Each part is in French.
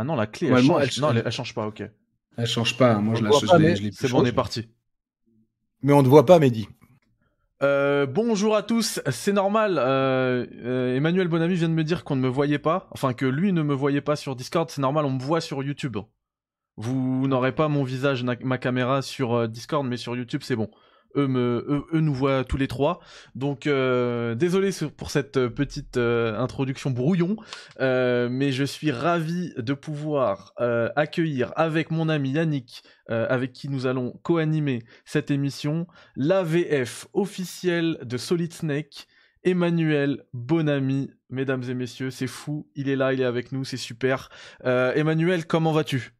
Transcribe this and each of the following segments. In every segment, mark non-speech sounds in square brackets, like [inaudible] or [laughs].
Ah non, la clé, elle change. Non, elle, change pas, ok. Elle change pas, moi je la change. C'est bon, on est parti. Mais on ne voit pas, Mehdi. Euh, bonjour à tous, c'est normal. Euh, euh, Emmanuel Bonamy vient de me dire qu'on ne me voyait pas, enfin que lui ne me voyait pas sur Discord. C'est normal, on me voit sur YouTube. Vous n'aurez pas mon visage, ma caméra sur Discord, mais sur YouTube c'est bon eux, nous voient tous les trois. Donc euh, désolé pour cette euh, petite euh, introduction brouillon, mais je suis ravi de pouvoir accueillir avec mon ami Yannick, avec qui nous allons co-animer cette émission, l'AVF officielle de Solid Snake. Emmanuel, bon ami, mesdames et messieurs, c'est fou, il est là, il est avec nous, c'est super. Emmanuel, comment vas-tu?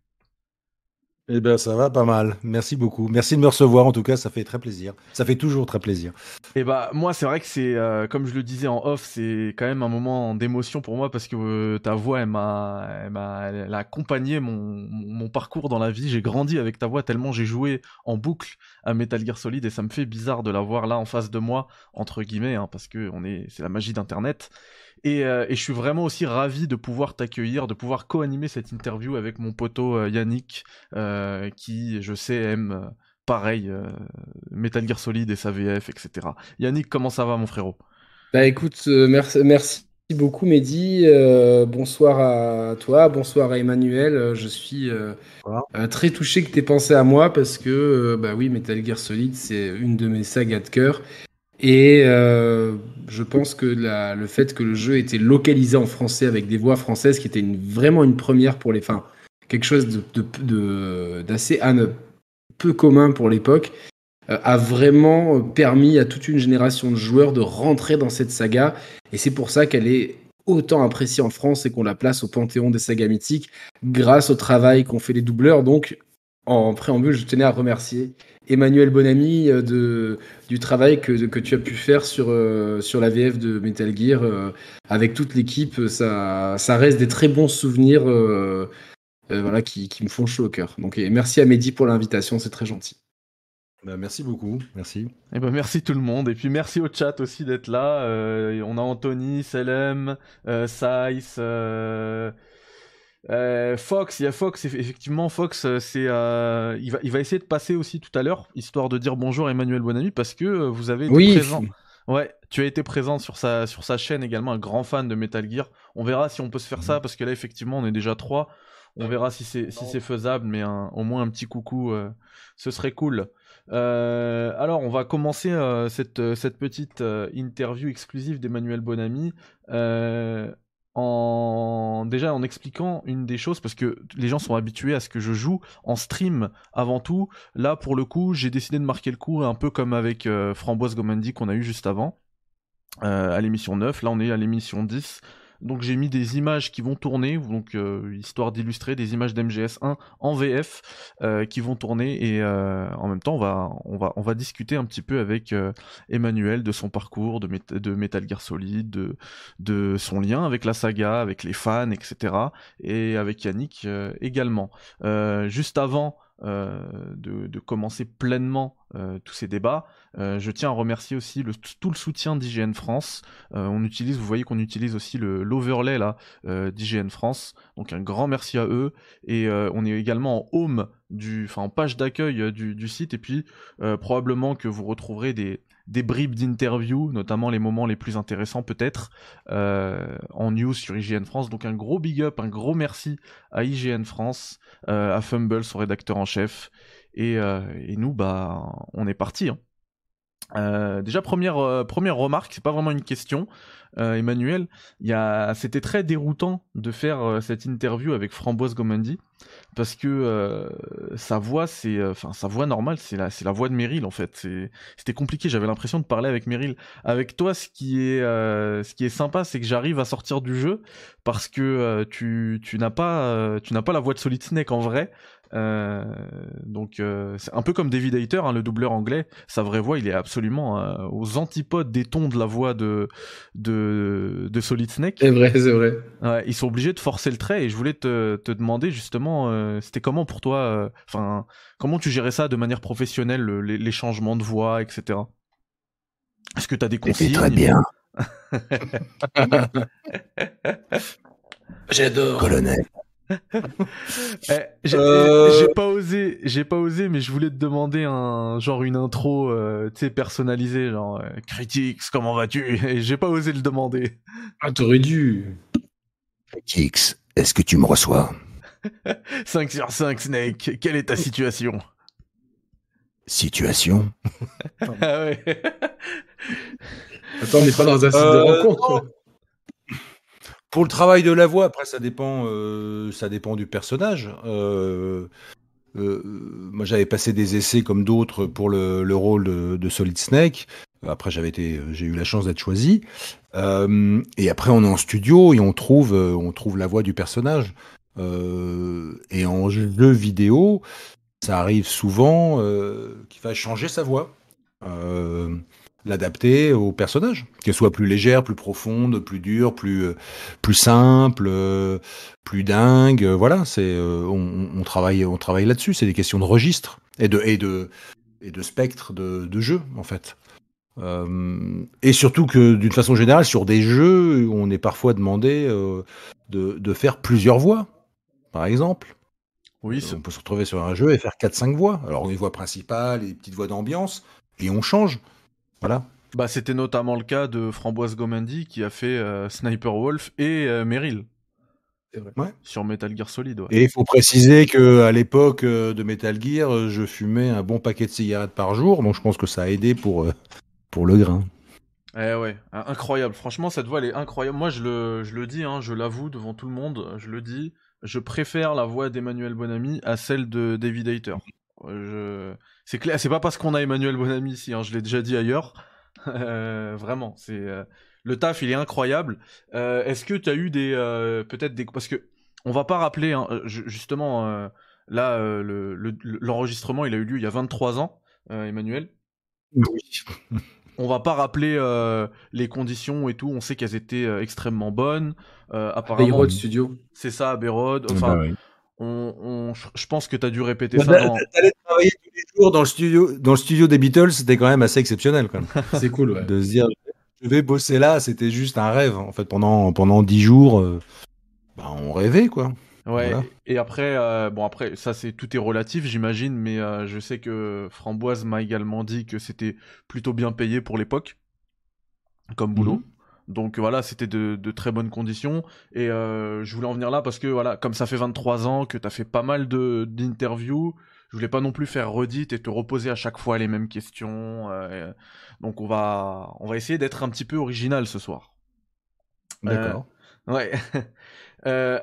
Eh bien, ça va pas mal. Merci beaucoup. Merci de me recevoir. En tout cas, ça fait très plaisir. Ça fait toujours très plaisir. Eh bah, moi, c'est vrai que c'est, euh, comme je le disais en off, c'est quand même un moment d'émotion pour moi parce que euh, ta voix, elle m'a, elle m'a, elle a accompagné mon, mon parcours dans la vie. J'ai grandi avec ta voix tellement j'ai joué en boucle à Metal Gear Solid et ça me fait bizarre de la voir là en face de moi, entre guillemets, hein, parce que on est, c'est la magie d'Internet. Euh, et, je suis vraiment aussi ravi de pouvoir t'accueillir, de pouvoir co-animer cette interview avec mon poteau euh, Yannick, euh, qui, je sais, aime pareil Metal Gear Solid et sa VF, etc. Yannick, comment ça va, mon frérot? Bah écoute, merci, merci beaucoup, Mehdi. bonsoir à toi, bonsoir à Emmanuel. Je suis très touché que tu aies pensé à moi parce que, bah oui, Metal Gear Solid, c'est une de mes sagas de cœur. Et euh, je pense que le fait que le jeu était localisé en français avec des voix françaises, qui était vraiment une première pour les fins, quelque chose d'assez de, peu commun pour l'époque, euh, a vraiment permis à toute une génération de joueurs de rentrer dans cette saga. Et c'est pour ça qu'elle est autant appréciée en France et qu'on la place au panthéon des sagas mythiques grâce au travail qu'ont fait les doubleurs. Donc, en préambule, je tenais à remercier Emmanuel Bonamy euh, de, du travail que, que tu as pu faire sur, euh, sur la VF de Metal Gear euh, avec toute l'équipe. Ça, ça reste des très bons souvenirs voilà, qui, qui, me font chaud au cœur. Donc, merci à Mehdi pour l'invitation, c'est très gentil. Bah, merci beaucoup, merci. Et eh ben, merci tout le monde, et puis merci au chat aussi d'être là. on a Anthony, Selem, Saïs, euh, Fox, il y a Fox, effectivement, Fox, euh, c'est, euh, il, va, il va essayer de passer aussi tout à l'heure, histoire de dire bonjour Emmanuel Bonami, parce que vous avez été présent. Ouais, tu as été présent sur sa, sur sa chaîne également, un grand fan de Metal Gear. On verra si on peut se faire ça, mhm. parce que là, effectivement, on est déjà trois. On verra si c'est, si c'est faisable, mais au moins un petit coucou, ce serait cool. alors, on va commencer cette, cette petite interview exclusive d'Emmanuel Bonami déjà en expliquant une des choses parce que les gens sont habitués à ce que je joue en stream avant tout. Là pour le coup, j'ai décidé de marquer le coup un peu comme avec euh, Framboise Gomandi qu'on a eu juste avant euh, à l'émission 9. Là on est à l'émission 10. Donc j'ai mis des images qui vont tourner, donc euh, histoire d'illustrer des images d'MGS1 en VF euh, qui vont tourner et euh, en même temps on va on va on va discuter un petit peu avec Emmanuel de son parcours de, de Metal Gear Solid, de de son lien avec la saga, avec les fans, etc. Et avec Yannick également. juste avant de, de, commencer pleinement euh, tous ces débats. Euh, je tiens à remercier aussi tout le soutien d'IGN France. on utilise, vous voyez qu'on utilise aussi l'overlay là d'IGN France. Donc un grand merci à eux. Et on est également en home du, enfin en page d'accueil du, site. Et puis probablement que vous retrouverez des des bribes d'interviews, notamment les moments les plus intéressants peut-être, euh, en news sur IGN France. Donc un gros big up, un gros merci à IGN France, euh, à Fumble, son rédacteur en chef. Et, euh, et nous, bah, on est parti. Hein. Déjà première première remarque, c'est pas vraiment une question. Euh, Emmanuel, il c'était très déroutant de faire euh, cette interview avec Framboise Gomandi parce que euh, sa voix, c'est, enfin sa voix normale, c'est la, c'est la voix de Meryl en fait. c'était compliqué. J'avais l'impression de parler avec Meryl. Avec toi, ce qui est, ce qui est sympa, c'est que j'arrive à sortir du jeu parce que tu, tu n'as pas, tu n'as pas la voix de Solid Snake en vrai. Euh, donc euh, c'est un peu comme David Hayter, hein, le doubleur anglais. Sa vraie voix, il est absolument euh, aux antipodes des tons de la voix de de, de Solid Snake. C'est vrai, c'est vrai. Ouais, ils sont obligés de forcer le trait. Et je voulais te, te demander justement, c'était comment pour toi, enfin, comment tu gérais ça de manière professionnelle, les, changements de voix, etc. Est-ce que tu as des conseils Très bien. [laughs] J'adore. Colonel. [laughs] Eh, euh, j'ai pas osé, j'ai pas osé, mais je voulais te demander un genre une intro, euh, tu sais, personnalisée, genre euh, Critiques, comment vas-tu? Et j'ai pas osé le demander. Ah, t'aurais dû. Critiques, est-ce que tu me reçois? [laughs] 5 sur 5, Snake. Quelle est ta situation? Situation? [laughs] Ah ouais. Attends, on n'est pas dans un site de rencontre. Pour le travail de la voix, après ça dépend, euh, ça dépend du personnage. Euh, euh, moi, j'avais passé des essais comme d'autres pour le, le rôle de, de, Solid Snake. Après, j'avais été, j'ai eu la chance d'être choisi. et après, on est en studio et on trouve, on trouve la voix du personnage. et en jeu vidéo, ça arrive souvent qu'il va changer sa voix l'adapter au personnage, qu'elle soit plus légère, plus profonde, plus dure, plus euh, plus simple, euh, plus dingue. Euh, voilà, c'est on, travaille on travaille là-dessus. C'est des questions de registre et de et de et de spectre de, de jeu en fait. et surtout que d'une façon générale sur des jeux, on est parfois demandé de, de faire plusieurs voix, par exemple. Oui, on peut se retrouver sur un jeu et faire 4-5 voix. Alors une voix principale, et petites voix d'ambiance, et on change. Voilà. Bah, c'était notamment le cas de Framboise Gomendi qui a fait euh, Sniper Wolf et euh, Meryl. Ouais. Sur Metal Gear Solid. Et il faut préciser que à l'époque euh, de Metal Gear, je fumais un bon paquet de cigarettes par jour, donc je pense que ça a aidé pour, pour le grain. Eh ouais, incroyable. Franchement, cette voix, elle est incroyable. Moi, je le, je le dis, hein, je l'avoue devant tout le monde, je le dis, je préfère la voix d'Emmanuel Bonamy à celle de David Hayter. Je... C'est clair, c'est pas parce qu'on a Emmanuel Bonamy ici, hein, je l'ai déjà dit ailleurs. [laughs] Euh, vraiment, c'est euh, le taf, il est incroyable. Euh, est-ce que tu as eu des peut-être des parce que on va pas rappeler hein, justement là l'enregistrement, il a eu lieu il y a 23 ans, Emmanuel. Oui. On va pas rappeler les conditions et tout. On sait qu'elles étaient extrêmement bonnes. apparemment, Studio. C'est ça, Bayrod. Enfin, bah on, je pense que tu as dû répéter ça. Dans... travailler tous les jours dans le studio, dans le studio des Beatles, c'était quand même assez exceptionnel. [laughs] C'est cool, ouais. De se dire, je vais bosser là, c'était juste un rêve. En fait, pendant pendant dix jours, euh, bah, on rêvait, quoi. Ouais. Et après, euh, bon après, ça c'est tout est relatif, j'imagine, mais euh, je sais que Framboise m'a également dit que c'était plutôt bien payé pour l'époque, comme boulot. Mhm. Donc voilà, c'était de, très bonnes conditions. Et euh, je voulais en venir là parce que voilà, comme ça fait 23 ans que tu as fait pas mal d'interviews, je voulais pas non plus faire redite et te reposer à chaque fois les mêmes questions. Euh, donc on va, on va essayer d'être un petit peu original ce soir. D'accord. [laughs] Euh, ouais.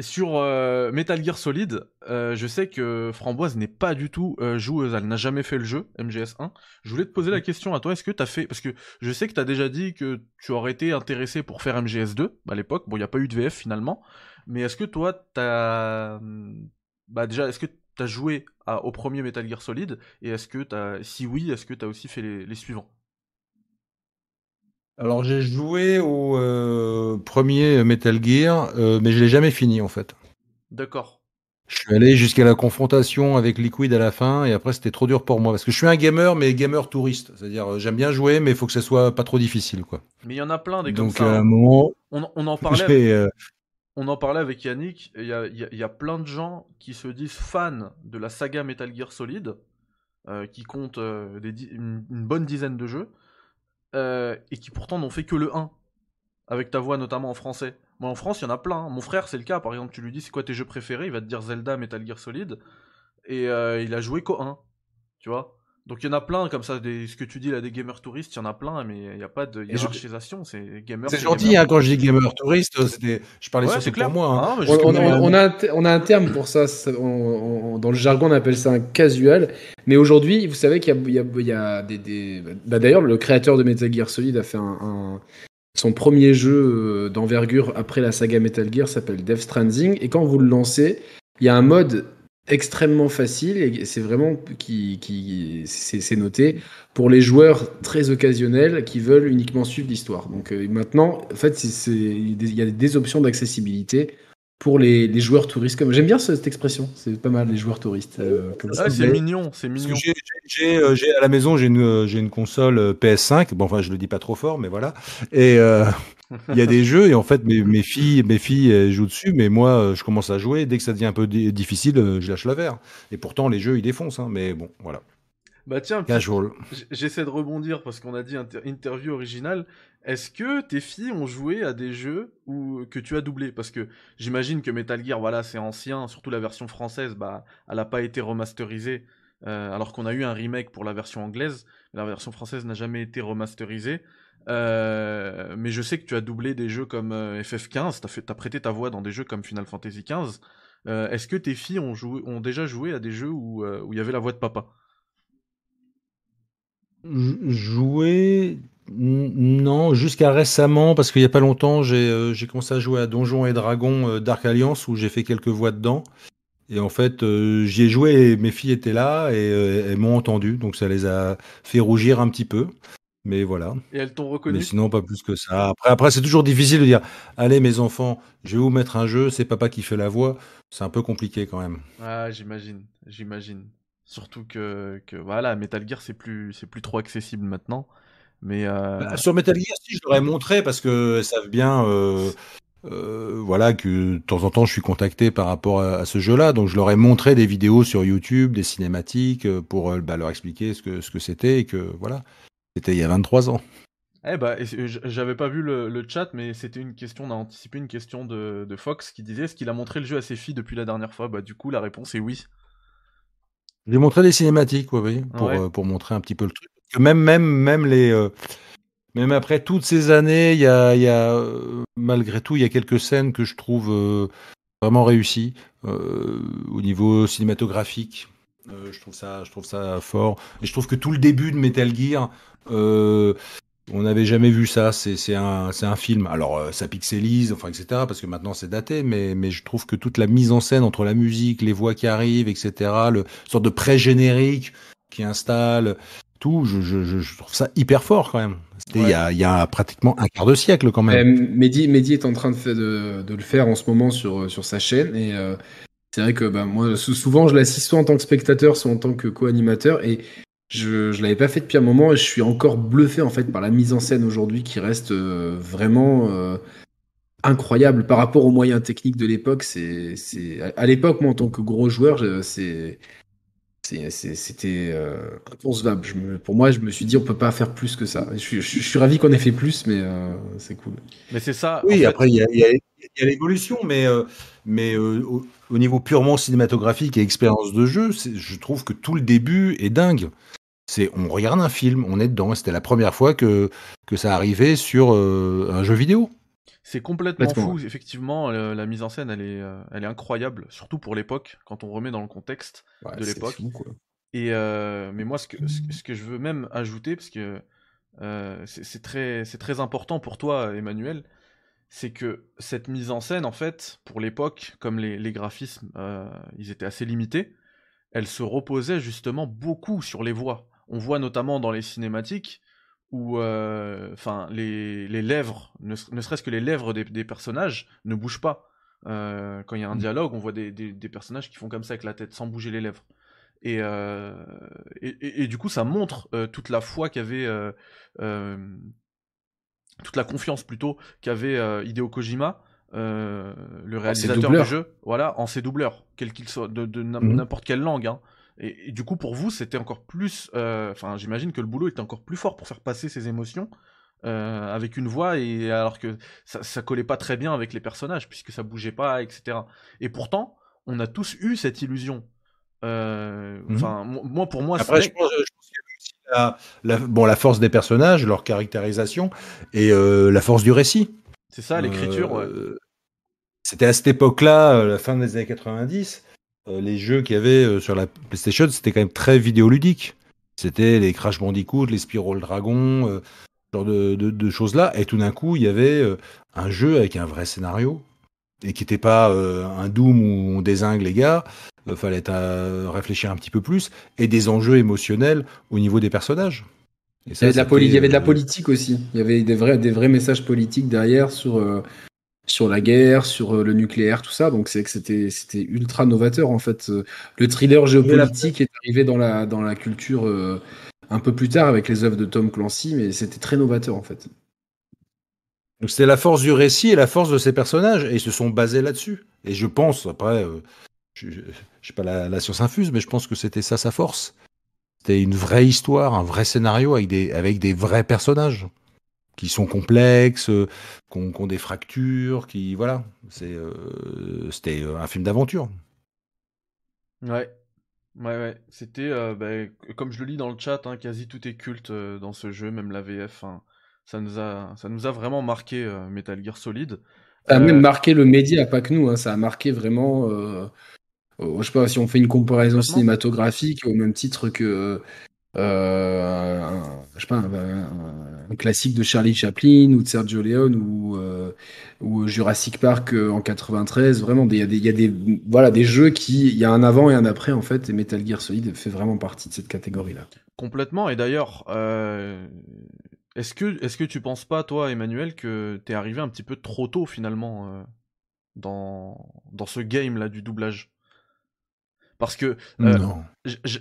Sur euh, Metal Gear Solid, euh, je sais que Framboise n'est pas du tout euh, joueuse, elle n'a jamais fait le jeu MGS1. Je voulais te poser la mm. question à toi, est-ce que tu as fait parce que je sais que tu as déjà dit que tu aurais été intéressé pour faire MGS2 à l'époque. Bon, il n'y a pas eu de VF finalement, mais est-ce que toi tu as bah déjà est-ce que tu as joué au premier Metal Gear Solid? Et est-ce que tu si oui, est-ce que tu as aussi fait les suivants? Alors j'ai joué au euh, premier Metal Gear, euh, mais je l'ai jamais fini en fait. D'accord. Je suis allé jusqu'à la confrontation avec Liquid à la fin, et après c'était trop dur pour moi parce que je suis un gamer, mais gamer touriste. C'est-à-dire euh, j'aime bien jouer, mais il faut que ce soit pas trop difficile, quoi. Mais il y en a plein des comme Donc ça. à un hein. moment, on, en [laughs] parlait. Avec, on en parlait avec Yannick. Il y a, plein de gens qui se disent fans de la saga Metal Gear Solid, qui comptent une, bonne dizaine de jeux euh, et qui pourtant n'ont fait que le 1, avec ta voix notamment en français. Moi en France, il y en a plein. Hein. Mon frère, c'est le cas. Par exemple, tu lui dis c'est quoi tes jeux préférés, il va te dire Zelda, Metal Gear Solid, et euh, il a joué qu'au 1. Tu vois? Donc il y en a plein comme ça, des, ce que tu dis là, des gamers touristes, il y en a plein, mais il n'y a pas de hiérarchisation, c'est gamer. C'est gentil hein, quand je dis gamer touriste, je parlais ouais, pour moi. Hein. Ah, on, on, a un on, a un terme pour ça, dans le jargon on appelle ça un casual, mais aujourd'hui vous savez qu'il y, y, a des... des... Bah, D'ailleurs le créateur de Metal Gear Solid a fait un, son premier jeu euh, d'envergure après la saga Metal Gear s'appelle Death Stranding, et quand vous le lancez, il y a un mode extrêmement facile et c'est vraiment qui, qui c'est noté pour les joueurs très occasionnels qui veulent uniquement suivre l'histoire. Donc euh, maintenant, en fait, il y a des options d'accessibilité pour les, les, joueurs touristes. Comme j'aime bien cette expression, c'est pas mal les joueurs touristes. Euh, c'est mignon, c'est mignon. Euh, j'ai à la maison j'ai une, j'ai une console PS5. Bon, enfin, je le dis pas trop fort, mais voilà. Et il y a [laughs] des jeux et en fait mes, mes filles mes filles jouent dessus mais moi je commence à jouer. Dès que ça devient un peu difficile je lâche la verre. Et pourtant les jeux ils défoncent hein, mais bon voilà. Bah tiens j'essaie de rebondir parce qu'on a dit interview originale. Est-ce que tes filles ont joué à des jeux où, que tu as doublé? Parce que j'imagine que Metal Gear, voilà, c'est ancien, surtout la version française, bah, elle n'a pas été remasterisée, euh, alors qu'on a eu un remake pour la version anglaise, la version française n'a jamais été remasterisée. Euh, mais je sais que tu as doublé des jeux comme euh, FF15, tu as, prêté ta voix dans des jeux comme Final Fantasy XV. Est-ce que tes filles ont, déjà joué à des jeux où il y avait la voix de papa? Jouer non, jusqu'à récemment, parce qu'il n'y a pas longtemps, euh, j'ai commencé à jouer à Donjons et Dragons euh, Dark Alliance où j'ai fait quelques voix dedans. Et en fait, euh, j'y ai joué et mes filles étaient là et elles m'ont entendu, donc ça les a fait rougir un petit peu. Mais voilà. Et elles t'ont reconnu Mais sinon, pas plus que ça. Après, après c'est toujours difficile de dire Allez, mes enfants, je vais vous mettre un jeu, c'est papa qui fait la voix. C'est un peu compliqué quand même. Ah, j'imagine, j'imagine. Surtout que, que, voilà, Metal Gear, c'est plus, c'est plus trop accessible maintenant. Mais euh, bah, sur Metal Gear, si je l'aurais montré parce que savent bien. Euh, euh, voilà que de temps en temps je suis contacté par rapport à, ce jeu-là, donc je leur ai montré des vidéos sur YouTube, des cinématiques pour bah, leur expliquer ce que ce que c'était et que voilà, c'était il y a 23 ans. Eh bah, j'avais pas vu le, chat, mais c'était une question, on a anticipé une question de, Fox qui disait est-ce qu'il a montré le jeu à ses filles depuis la dernière fois? Bah du coup la réponse est oui. J'ai montré des cinématiques, oui, pour, pour montrer un petit peu le truc même, même, même les, euh, même après toutes ces années, il y a, y a euh, malgré tout, il y a quelques scènes que je trouve euh, vraiment réussies au niveau cinématographique. Je trouve ça, je trouve ça fort. Et je trouve que tout le début de Metal Gear, on n'avait jamais vu ça. C'est un, un, film. Alors, ça pixelise, enfin, etc. Parce que maintenant, c'est daté. Mais, mais je trouve que toute la mise en scène entre la musique, les voix qui arrivent, etc. Le sorte de pré-générique qui installe tout, je, je, je, trouve ça hyper fort quand même. C'était il, y a, il y a pratiquement un quart de siècle quand même. Euh, Mehdi, Mehdi est en train de, de, de, le faire en ce moment sur, sur sa chaîne et euh, c'est vrai que bah, moi souvent je l'assiste soit en tant que spectateur, soit en tant que co-animateur et je je l'avais pas fait depuis un moment et je suis encore bluffé en fait par la mise en scène aujourd'hui qui reste euh, vraiment euh, incroyable par rapport aux moyens techniques de l'époque. C'est c'est à l'époque moi en tant que gros joueur, c'est c'était euh, inconcevable. pour moi, je me suis dit, on peut pas faire plus que ça. Je, suis ravi qu'on ait fait plus, mais euh, c'est cool. Mais c'est ça. Oui, après, il y a, l'évolution, mais, euh, mais au, niveau purement cinématographique et expérience de jeu, je trouve que tout le début est dingue. C'est, on regarde un film, on est dedans. C'était la première fois que, que ça arrivait sur un jeu vidéo. C'est complètement fou, effectivement. la mise en scène, elle est, euh, elle est incroyable, surtout pour l'époque, quand on remet dans le contexte de l'époque. Et euh, mais moi, ce que, ce, que je veux même ajouter, parce que euh, c'est très, très important pour toi, Emmanuel, c'est que cette mise en scène, en fait, pour l'époque, comme les, les graphismes, ils étaient assez limités, elle se reposait justement beaucoup sur les voix. On voit notamment dans les cinématiques où euh, les, les, lèvres, ne, serait-ce que les lèvres des, des, personnages ne bougent pas. Euh, quand il y a un mm. dialogue, on voit des, des, des, personnages qui font comme ça avec la tête, sans bouger les lèvres. Et, euh, et, et, du coup, ça montre toute la foi qu'avait, toute la confiance plutôt qu'avait Hideo Kojima, le réalisateur du jeu, voilà, en ses doubleurs, quel qu'il soit, de, de mm. n'importe quelle langue. Hein. Et, du coup, pour vous, c'était encore plus. Euh, enfin, j'imagine que le boulot était encore plus fort pour faire passer ces émotions euh, avec une voix, et alors que ça, ça collait pas très bien avec les personnages, puisque ça bougeait pas, etc. Et pourtant, on a tous eu cette illusion. Euh, mhm. Enfin, moi, pour moi, Après, je pense, la, la, bon, la force des personnages, leur caractérisation, et la force du récit. C'est ça, l'écriture. C'était à cette époque-là, la fin des années 90 euh, les jeux qu'il y avait euh, sur la PlayStation, c'était quand même très vidéoludique. C'était les Crash Bandicoot, les Spiral Dragon, euh, ce genre de, choses-là. Et tout d'un coup, il y avait un jeu avec un vrai scénario. Et qui n'était pas un Doom où on désingue les gars. Il fallait réfléchir un petit peu plus. Et des enjeux émotionnels au niveau des personnages. il, y avait de la politique aussi. Il y avait des vrais, des vrais messages politiques derrière sur sur la guerre, sur euh, le nucléaire, tout ça. Donc c'est que c'était ultra novateur en fait. Le thriller géopolitique est arrivé dans la dans la culture euh, un peu plus tard avec les œuvres de Tom Clancy, mais c'était très novateur en fait. Donc c'était la force du récit et la force de ces personnages, et ils se sont basés là-dessus. Et je pense, après, euh, je n'ai pas la, science infuse, mais je pense que c'était ça sa force. C'était une vraie histoire, un vrai scénario avec des, vrais personnages qui sont complexes, euh, qui ont, des fractures, qui voilà. C'est, euh, c'était un film d'aventure. Ouais, ouais, ouais. C'était, bah, comme je le lis dans le chat, hein, quasi tout est culte dans ce jeu, même la VF. Hein ça nous a, ça nous a vraiment marqué euh, Metal Gear Solid. Ça a même euh, marqué le média, pas que nous. Hein, ça a marqué vraiment. Euh, je sais pas si on fait une comparaison cinématographique au même titre que. un, je sais pas, un, classique de Charlie Chaplin ou de Sergio Leone ou, ou Jurassic Park en 93. Vraiment, il y a des, y a des, voilà, des jeux qui. Il y a un avant et un après, en fait, et Metal Gear Solid fait vraiment partie de cette catégorie-là. Complètement, et d'ailleurs, est-ce que, est que tu penses pas, toi, Emmanuel, que t'es arrivé un petit peu trop tôt finalement euh, dans, dans ce game-là du doublage? Parce que euh,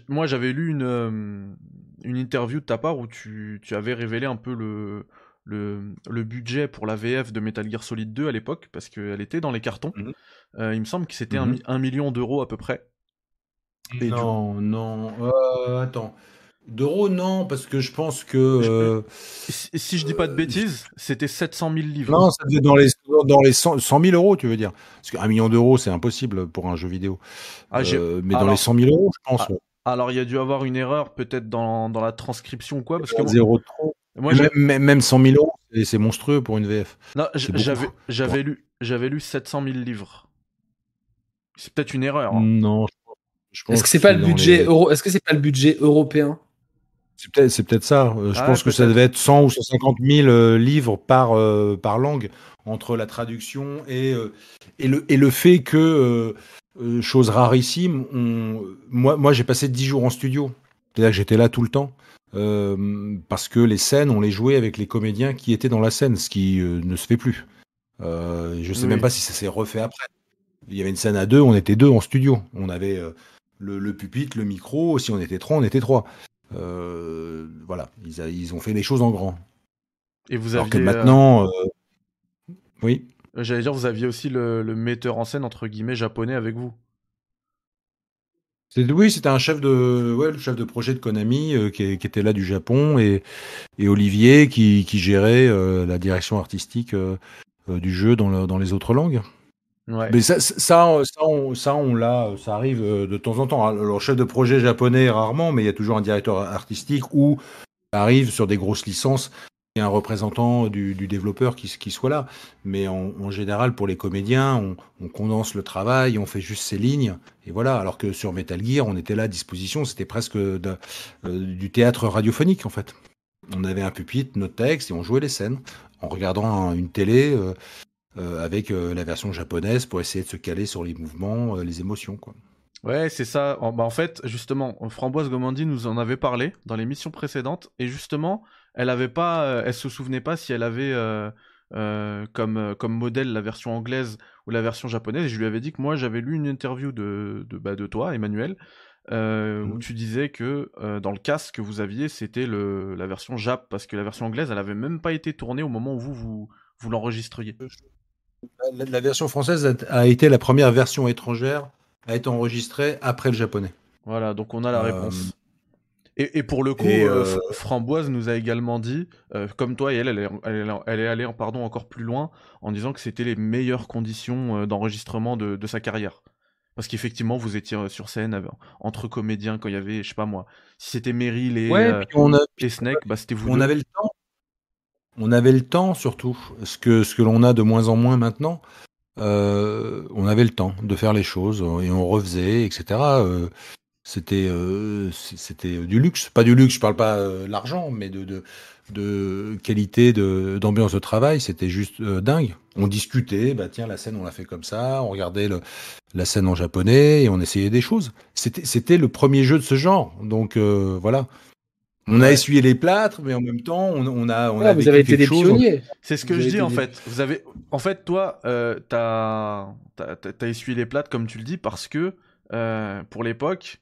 moi, j'avais lu une, euh, une interview de ta part où tu, avais révélé un peu le, le, budget pour la VF de Metal Gear Solid 2 à l'époque, parce qu'elle était dans les cartons. Mmh il me semble que c'était mmh un, million d'euros à peu près. non, non. attends. D'euros, non, parce que je pense que. Euh, si, je dis pas de bêtises, c'était 700 000 livres. Non, ça dans les, dans les 100, 000 euros, tu veux dire. Parce qu'un million d'euros, c'est impossible pour un jeu vidéo. Ah, euh, mais dans les 100 000 euros, je pense. Ah, alors, il y a dû avoir une erreur, peut-être dans, dans, la transcription ou quoi. Parce que Zéro trop. Moi, même, même 100 000 euros, c'est monstrueux pour une VF. j'avais lu, lu 700 000 livres. C'est peut-être une erreur. Hein. Non, Est-ce que c'est pas le budget euro... Est-ce que c'est pas le budget européen? C'est peut-être ça. Euh, je pense que ça devait être 100 ou 150 000 euh, livres par, euh, par langue entre la traduction et, et, le, et le fait que, chose rarissime, moi, moi j'ai passé 10 jours en studio. C'est-à-dire que j'étais là tout le temps. parce que les scènes, on les jouait avec les comédiens qui étaient dans la scène, ce qui ne se fait plus. je ne sais même pas si ça s'est refait après. Il y avait une scène à deux, on était deux en studio. On avait le, le, pupitre, le micro. Si on était trois, on était trois. Euh, voilà, ils, ils, ont fait les choses en grand. Et vous Alors que euh, maintenant, euh, oui. J'allais dire, vous aviez aussi le, metteur en scène entre guillemets japonais avec vous. Oui, c'était un chef de, ouais, le chef de projet de Konami qui, était là du Japon et, et Olivier qui, qui gérait la direction artistique du jeu dans, dans, les autres langues. Mais ça, ça, ça, on l'a, ça arrive euh, de temps en temps. Alors, chef de projet japonais, rarement, mais il y a toujours un directeur artistique ou arrive sur des grosses licences, a un représentant du, développeur qui, qui, soit là. Mais en, général, pour les comédiens, on, condense le travail, on fait juste ses lignes, et voilà. Alors que sur Metal Gear, on était là à disposition, c'était presque euh, du théâtre radiophonique, en fait. On avait un pupitre, notre texte, et on jouait les scènes en regardant une télé. Euh, euh, avec euh, la version japonaise pour essayer de se caler sur les mouvements, euh, les émotions. Quoi. Ouais, c'est ça. En, bah, en fait, justement, Framboise Gomandi nous en avait parlé dans l'émission précédente, et justement, elle avait pas, elle se souvenait pas si elle avait comme, comme modèle la version anglaise ou la version japonaise. Et je lui avais dit que moi, j'avais lu une interview de, de, bah, de toi, Emmanuel, où mmh. tu disais que dans le casque que vous aviez, c'était la version Jap, parce que la version anglaise, elle avait même pas été tournée au moment où vous, vous, vous l'enregistriez. La, version française a, été la première version étrangère à être enregistrée après le japonais. Voilà, donc on a la euh, réponse. Et, pour le coup, euh, euh, Framboise nous a également dit, comme toi et elle, elle est, elle est, allée pardon, encore plus loin en disant que c'était les meilleures conditions d'enregistrement de, sa carrière. Parce qu'effectivement, vous étiez sur scène entre comédiens quand il y avait, je sais pas moi, si c'était Meryl et, et Snake, bah, c'était vous. On avait le temps on avait le temps surtout, ce que, ce que l'on a de moins en moins maintenant. Euh, on avait le temps de faire les choses et on refaisait, etc. Euh, c'était euh, c'était du luxe, pas du luxe, je parle pas l'argent, mais de, de, de qualité d'ambiance de, travail, c'était juste dingue. On discutait, bah tiens la scène on l'a fait comme ça, on regardait la scène en japonais et on essayait des choses. C'était c'était le premier jeu de ce genre, donc voilà. On a essuyé les plâtres, mais en même temps, on, a, on ah, vous avez été des pionniers. C'est ce que je dis en fait. Vous avez, en fait, toi, euh, t'as, as, essuyé les plâtres comme tu le dis parce que euh, pour l'époque,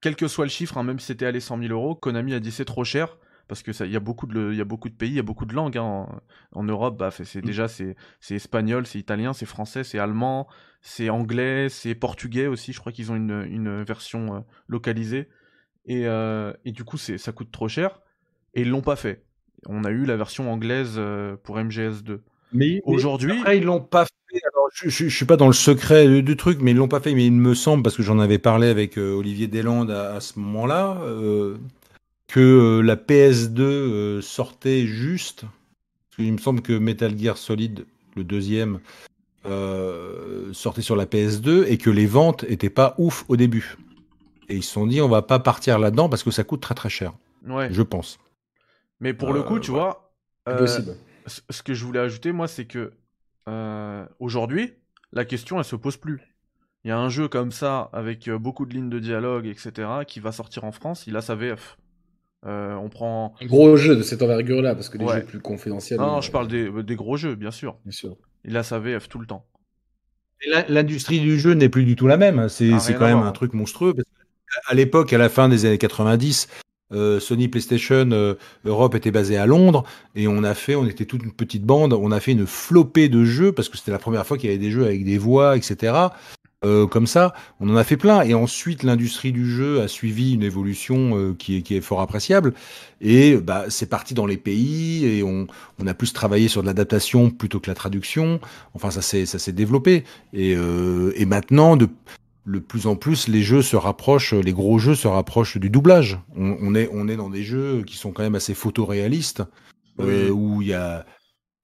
quel que soit le chiffre, hein, même si c'était allé 100 000 euros, Konami a dit c'est trop cher. parce que il y a beaucoup de, il y a beaucoup de pays, il y a beaucoup de langues hein. en, Europe. Bah, c'est mm. déjà c'est, c'est espagnol, c'est italien, c'est français, c'est allemand, c'est anglais, c'est portugais aussi. Je crois qu'ils ont une, une version euh, localisée. Et, euh, et du coup, ça coûte trop cher. Et ils l'ont pas fait. On a eu la version anglaise pour MGS2. Mais aujourd'hui, ils l'ont pas fait. Alors, je, je, suis pas dans le secret du, truc, mais ils l'ont pas fait. Mais il me semble, parce que j'en avais parlé avec euh, Olivier Deslandes à, ce moment-là, euh, que euh, la PS2 sortait juste. Parce qu'il me semble que Metal Gear Solid, le deuxième, sortait sur la PS2 et que les ventes étaient pas ouf au début. Et ils se sont dit, on va pas partir là-dedans parce que ça coûte très très cher. Ouais. Je pense. Mais pour le coup, tu vois. Possible ce que je voulais ajouter, moi, c'est que euh, aujourd'hui, la question, elle se pose plus. Il y a un jeu comme ça, avec euh, beaucoup de lignes de dialogue, etc., qui va sortir en France, il a sa VF. Euh, on prend... Un gros jeu de cette envergure-là, parce que les jeux plus confidentiels... Non, je parle des, gros jeux, bien sûr. Bien sûr. Il a sa VF tout le temps. L'industrie du jeu n'est plus du tout la même. C'est ah, quand même un truc monstrueux. Parce à l'époque, à la fin des années 90, euh, Sony PlayStation euh, Europe était basé à Londres et on a fait, on était toute une petite bande, on a fait une flopée de jeux parce que c'était la première fois qu'il y avait des jeux avec des voix, etc. Euh, comme ça, on en a fait plein. Et ensuite, l'industrie du jeu a suivi une évolution qui, est, qui est fort appréciable. Et bah, c'est parti dans les pays et on, on a plus travaillé sur de l'adaptation plutôt que la traduction. Enfin, ça s'est développé. Et, et maintenant, de, le plus en plus, les jeux se rapprochent, les gros jeux se rapprochent du doublage. On, est, on est dans des jeux qui sont quand même assez photoréalistes, euh, où il y a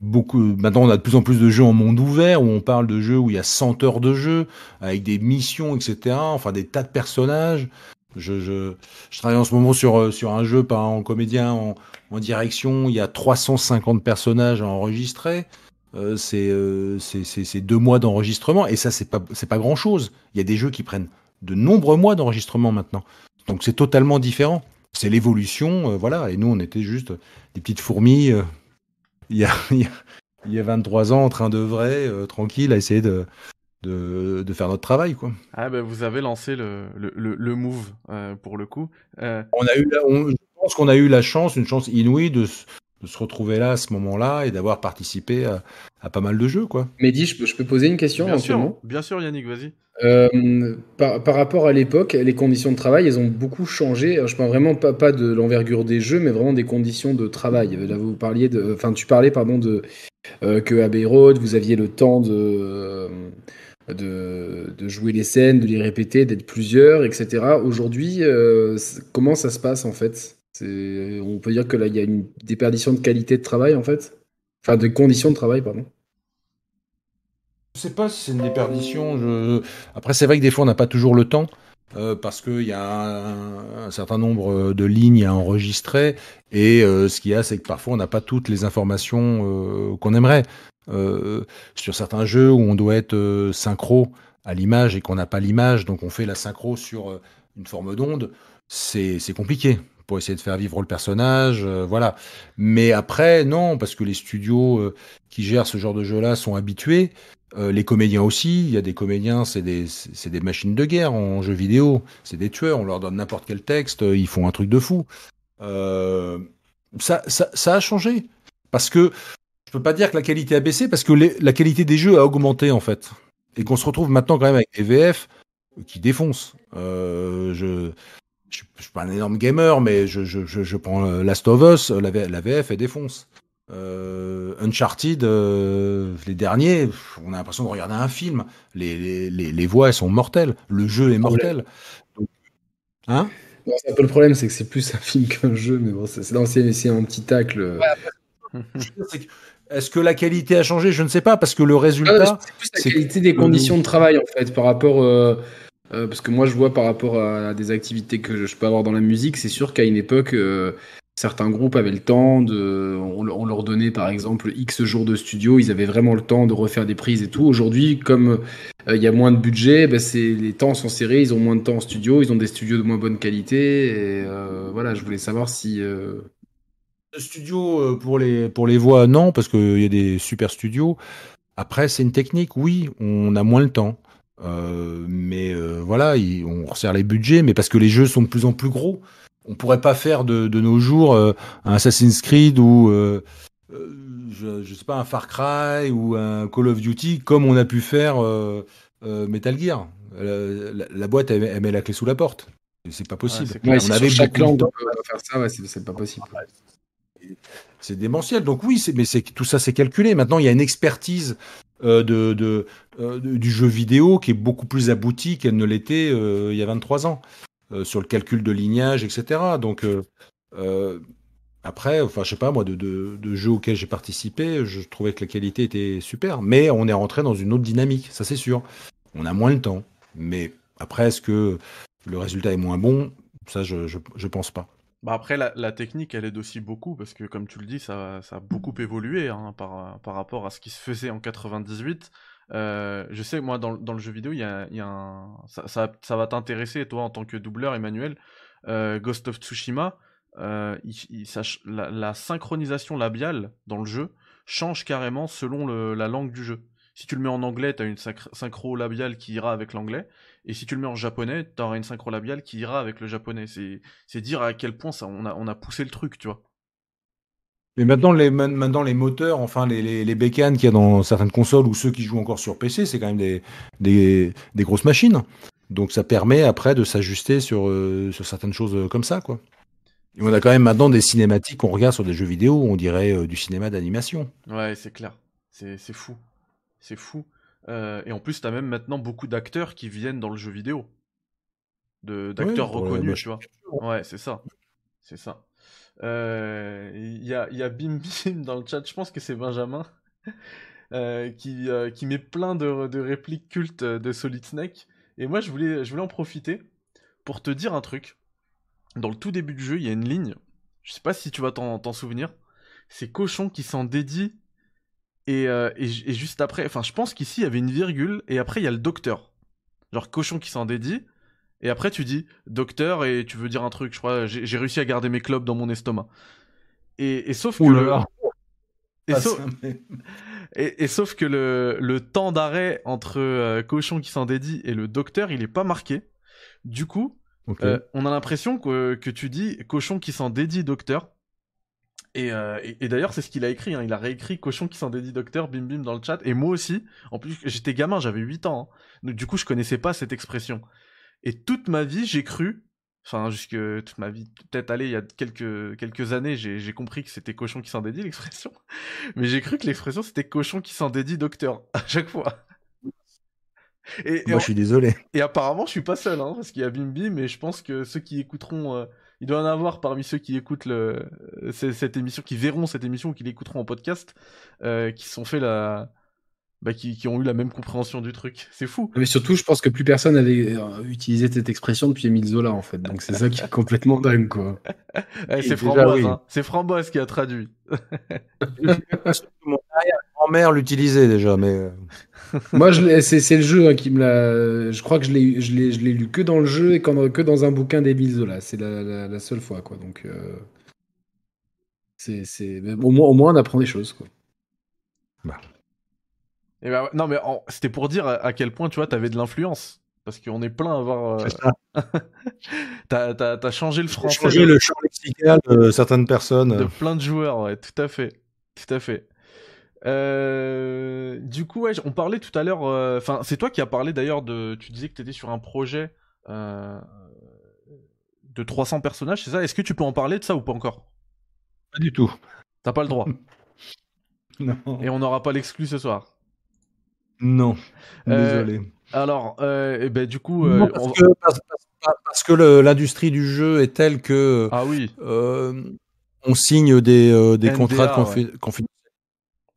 beaucoup. Maintenant, on a de plus en plus de jeux en monde ouvert, où on parle de jeux où il y a 100 heures de jeu, avec des missions, etc. Enfin, des tas de personnages. Je, je, je travaille en ce moment sur, euh, sur un jeu par en comédien en, en direction. Il y a 350 personnages à enregistrer. Euh, euh, c'est deux mois d'enregistrement et ça c'est pas c'est pas grand chose. Il y a des jeux qui prennent de nombreux mois d'enregistrement maintenant, donc c'est totalement différent. C'est l'évolution, euh, voilà. Et nous on était juste des petites fourmis il y, a, [laughs] y a 23 ans en train d'œuvrer tranquille à essayer de, de, de, faire notre travail quoi. Ah ben vous avez lancé le, le, le, move pour le coup. On a eu je pense qu'on a eu la chance, une chance inouïe de de se retrouver là à ce moment-là et d'avoir participé à, pas mal de jeux. Quoi. Mehdi, je peux, je peux poser une question Bien sûr, bien sûr Yannick, vas-y. Euh, par, par, rapport à l'époque, les conditions de travail, elles ont beaucoup changé. je parle vraiment pas, pas de l'envergure des jeux, mais vraiment des conditions de travail. Là, vous parliez de, enfin, tu parlais, pardon, de euh, que à Bayreuth, vous aviez le temps de, de, de, jouer les scènes, de les répéter, d'être plusieurs, etc. Aujourd'hui, euh, comment ça se passe en fait? On peut dire que là, il y a une déperdition de qualité de travail, en fait. Enfin, de conditions de travail, pardon. Je sais pas si c'est une déperdition. Après, c'est vrai que des fois, on n'a pas toujours le temps. Euh, parce qu'il y a un, certain nombre de lignes à enregistrer et euh, ce qu'il y a c'est que parfois on n'a pas toutes les informations euh, qu'on aimerait. sur certains jeux où on doit être synchro à l'image et qu'on n'a pas l'image, donc on fait la synchro sur une forme d'onde, c'est compliqué pour essayer de faire vivre le personnage, euh, voilà. Mais après, non, parce que les studios euh, qui gèrent ce genre de jeu-là sont habitués. Euh, les comédiens aussi, il y a des comédiens, c'est des, machines de guerre en jeu vidéo, c'est des tueurs, on leur donne n'importe quel texte, ils font un truc de fou. Ça, a changé. Parce que je peux pas dire que la qualité a baissé, parce que la qualité des jeux a augmenté en fait. Et qu'on se retrouve maintenant quand même avec des VF qui défoncent. Je, je suis pas un énorme gamer, mais je, je, je, prends euh, Last of Us, la, la VF, elle défonce. Euh, Uncharted, euh, les derniers, on a l'impression de regarder un film. Les, les, les, voix, elles sont mortelles. Le jeu est mortel. hein? Un peu le problème, c'est que c'est plus un film qu'un jeu, mais bon, c'est un petit tacle. [laughs] Est-ce que la qualité a changé? Je ne sais pas, parce que le résultat. c'est la qualité des conditions de travail, en fait, par rapport. Euh, parce que moi, je vois par rapport à, des activités que je peux avoir dans la musique, c'est sûr qu'à une époque, euh, certains groupes avaient le temps de. On, leur donnait par exemple X jours de studio, ils avaient vraiment le temps de refaire des prises et tout. Aujourd'hui, comme euh, il y a moins de budget, ben les temps sont serrés, ils ont moins de temps en studio, ils ont des studios de moins bonne qualité. Et voilà, je voulais savoir si. Studio pour les, pour les voix, non, parce qu'il y a des super studios. Après, c'est une technique, oui, on a moins le temps. Euh, mais euh, voilà, on resserre les budgets, mais parce que les jeux sont de plus en plus gros. on pourrait pas faire de, nos jours un Assassin's Creed ou je, je, sais pas un Far Cry ou un Call of Duty comme on a pu faire Metal Gear. La, boîte elle, met la clé sous la porte. C'est pas possible. on avait chaque langue faire ça, c'est pas possible. C'est démentiel. Donc oui, mais tout ça, c'est calculé. Maintenant, il y a une expertise euh, de, euh, de, du jeu vidéo qui est beaucoup plus aboutie qu'elle ne l'était euh, il y a 23 ans sur le calcul de lignage, etc. Donc après, enfin, je sais pas moi, de, de jeux auxquels j'ai participé, je trouvais que la qualité était super, mais on est rentré dans une autre dynamique, ça c'est sûr. On a moins le temps, mais après, est-ce que le résultat est moins bon? Ça, je, je, pense pas. Bah après, la, technique, elle aide aussi beaucoup, parce que comme tu le dis, ça, ça a beaucoup évolué hein, par, par, rapport à ce qui se faisait en 98. Euh, je sais, moi, dans, le jeu vidéo, il y a, y a un... ça, ça, va t'intéresser, toi, en tant que doubleur, Emmanuel. Euh, Ghost of Tsushima, euh, la, synchronisation labiale dans le jeu change carrément selon la langue du jeu. Si tu le mets en anglais, tu as une synchro labiale qui ira avec l'anglais. Et si tu le mets en japonais, tu auras une synchro labiale qui ira avec le japonais. C'est dire à quel point ça, on, a, on a poussé le truc, tu vois. Mais maintenant, les, maintenant, les moteurs, enfin, les, les, les bécanes qu'il y a dans certaines consoles ou ceux qui jouent encore sur PC, c'est quand même des, des, des, grosses machines. Donc ça permet après de s'ajuster sur, euh, sur certaines choses euh, comme ça, quoi. Et on a quand même maintenant des cinématiques qu'on regarde sur des jeux vidéo, on dirait euh, du cinéma d'animation. Ouais, c'est clair. C'est fou. C'est fou. Euh, et en plus, t'as même maintenant beaucoup d'acteurs qui viennent dans le jeu vidéo. D'acteurs reconnus, tu vois. Ouais, c'est ça. C'est ça. Il euh, y, a, y, a, Bim Bim dans le chat, je pense que c'est Benjamin, [laughs] euh, qui, qui met plein de, répliques cultes de Solid Snake. Et moi, je voulais, je voulais en profiter pour te dire un truc. Dans le tout début du jeu, il y a une ligne, je sais pas si tu vas t'en souvenir, c'est Cochon qui s'en dédie euh, et, juste après, enfin, je pense qu'ici il y avait une virgule, et après il y a le docteur. Genre cochon qui s'en dédie, et après tu dis docteur, et tu veux dire un truc, je crois, j'ai réussi à garder mes clubs dans mon estomac. Et, sauf que. Le... Et, sauf que le, le temps d'arrêt entre euh, cochon qui s'en dédie et le docteur, il est pas marqué. Du coup, euh, on a l'impression que, que tu dis cochon qui s'en dédie docteur. Euh, et, d'ailleurs, c'est ce qu'il a écrit. Hein. Il a réécrit Cochon qui s'en dédie docteur, bim bim dans le chat. Et moi aussi. En plus, j'étais gamin, j'avais 8 ans. Hein. du coup, je connaissais pas cette expression. Et toute ma vie, j'ai cru. Enfin, jusque toute ma vie, peut-être aller il y a quelques, quelques années, j'ai compris que c'était cochon qui s'en dédie l'expression. [laughs] Mais j'ai cru que l'expression c'était cochon qui s'en dédie docteur [laughs] à chaque fois. Et, Moi, je suis désolé. Et apparemment, je suis pas seul, hein, parce qu'il y a Bim Bim, et je pense que ceux qui écouteront euh, il doit y en avoir parmi ceux qui écoutent le, cette émission, qui verront cette émission ou qui l'écouteront en podcast, euh, qui sont fait la, bah, qui, qui, ont eu la même compréhension du truc. C'est fou. Mais surtout, je pense que plus personne avait euh, utilisé cette expression depuis Emile Zola, en fait. Donc c'est ça qui est complètement dingue, quoi. c'est Framboise, hein. c'est Framboise qui a traduit. [laughs] Mon arrière-grand-mère l'utilisait déjà, mais. Euh, Moi, c'est le jeu hein, qui me l'a. Je crois que je l'ai je l'ai lu que dans le jeu et que dans un bouquin d'Emile Zola. C'est la, la, seule fois, quoi. Donc, euh... c'est au moins, au moins, on apprend des choses, quoi. Bah. Et eh ben, non, mais c'était pour dire à quel point, tu vois, t'avais de l'influence. Parce qu'on est plein à avoir. Euh... [laughs] t'as as, changé le français. changé le champ lexical de certaines personnes. De plein de joueurs, ouais, tout à fait. Tout à fait. Euh, du coup, ouais, on parlait tout à l'heure. Euh, enfin, c'est toi qui as parlé d'ailleurs de. Tu disais que tu étais sur un projet euh, de 300 personnages, c'est ça? Est-ce que tu peux en parler de ça ou pas encore? Pas du tout. T'as pas le droit. [laughs] non. Et on n'aura pas l'exclu ce soir. Non. Désolé. alors, et eh ben, du coup. parce, que, parce, que l'industrie du jeu est telle que. Ah oui. on signe des, des contrats de confidentialité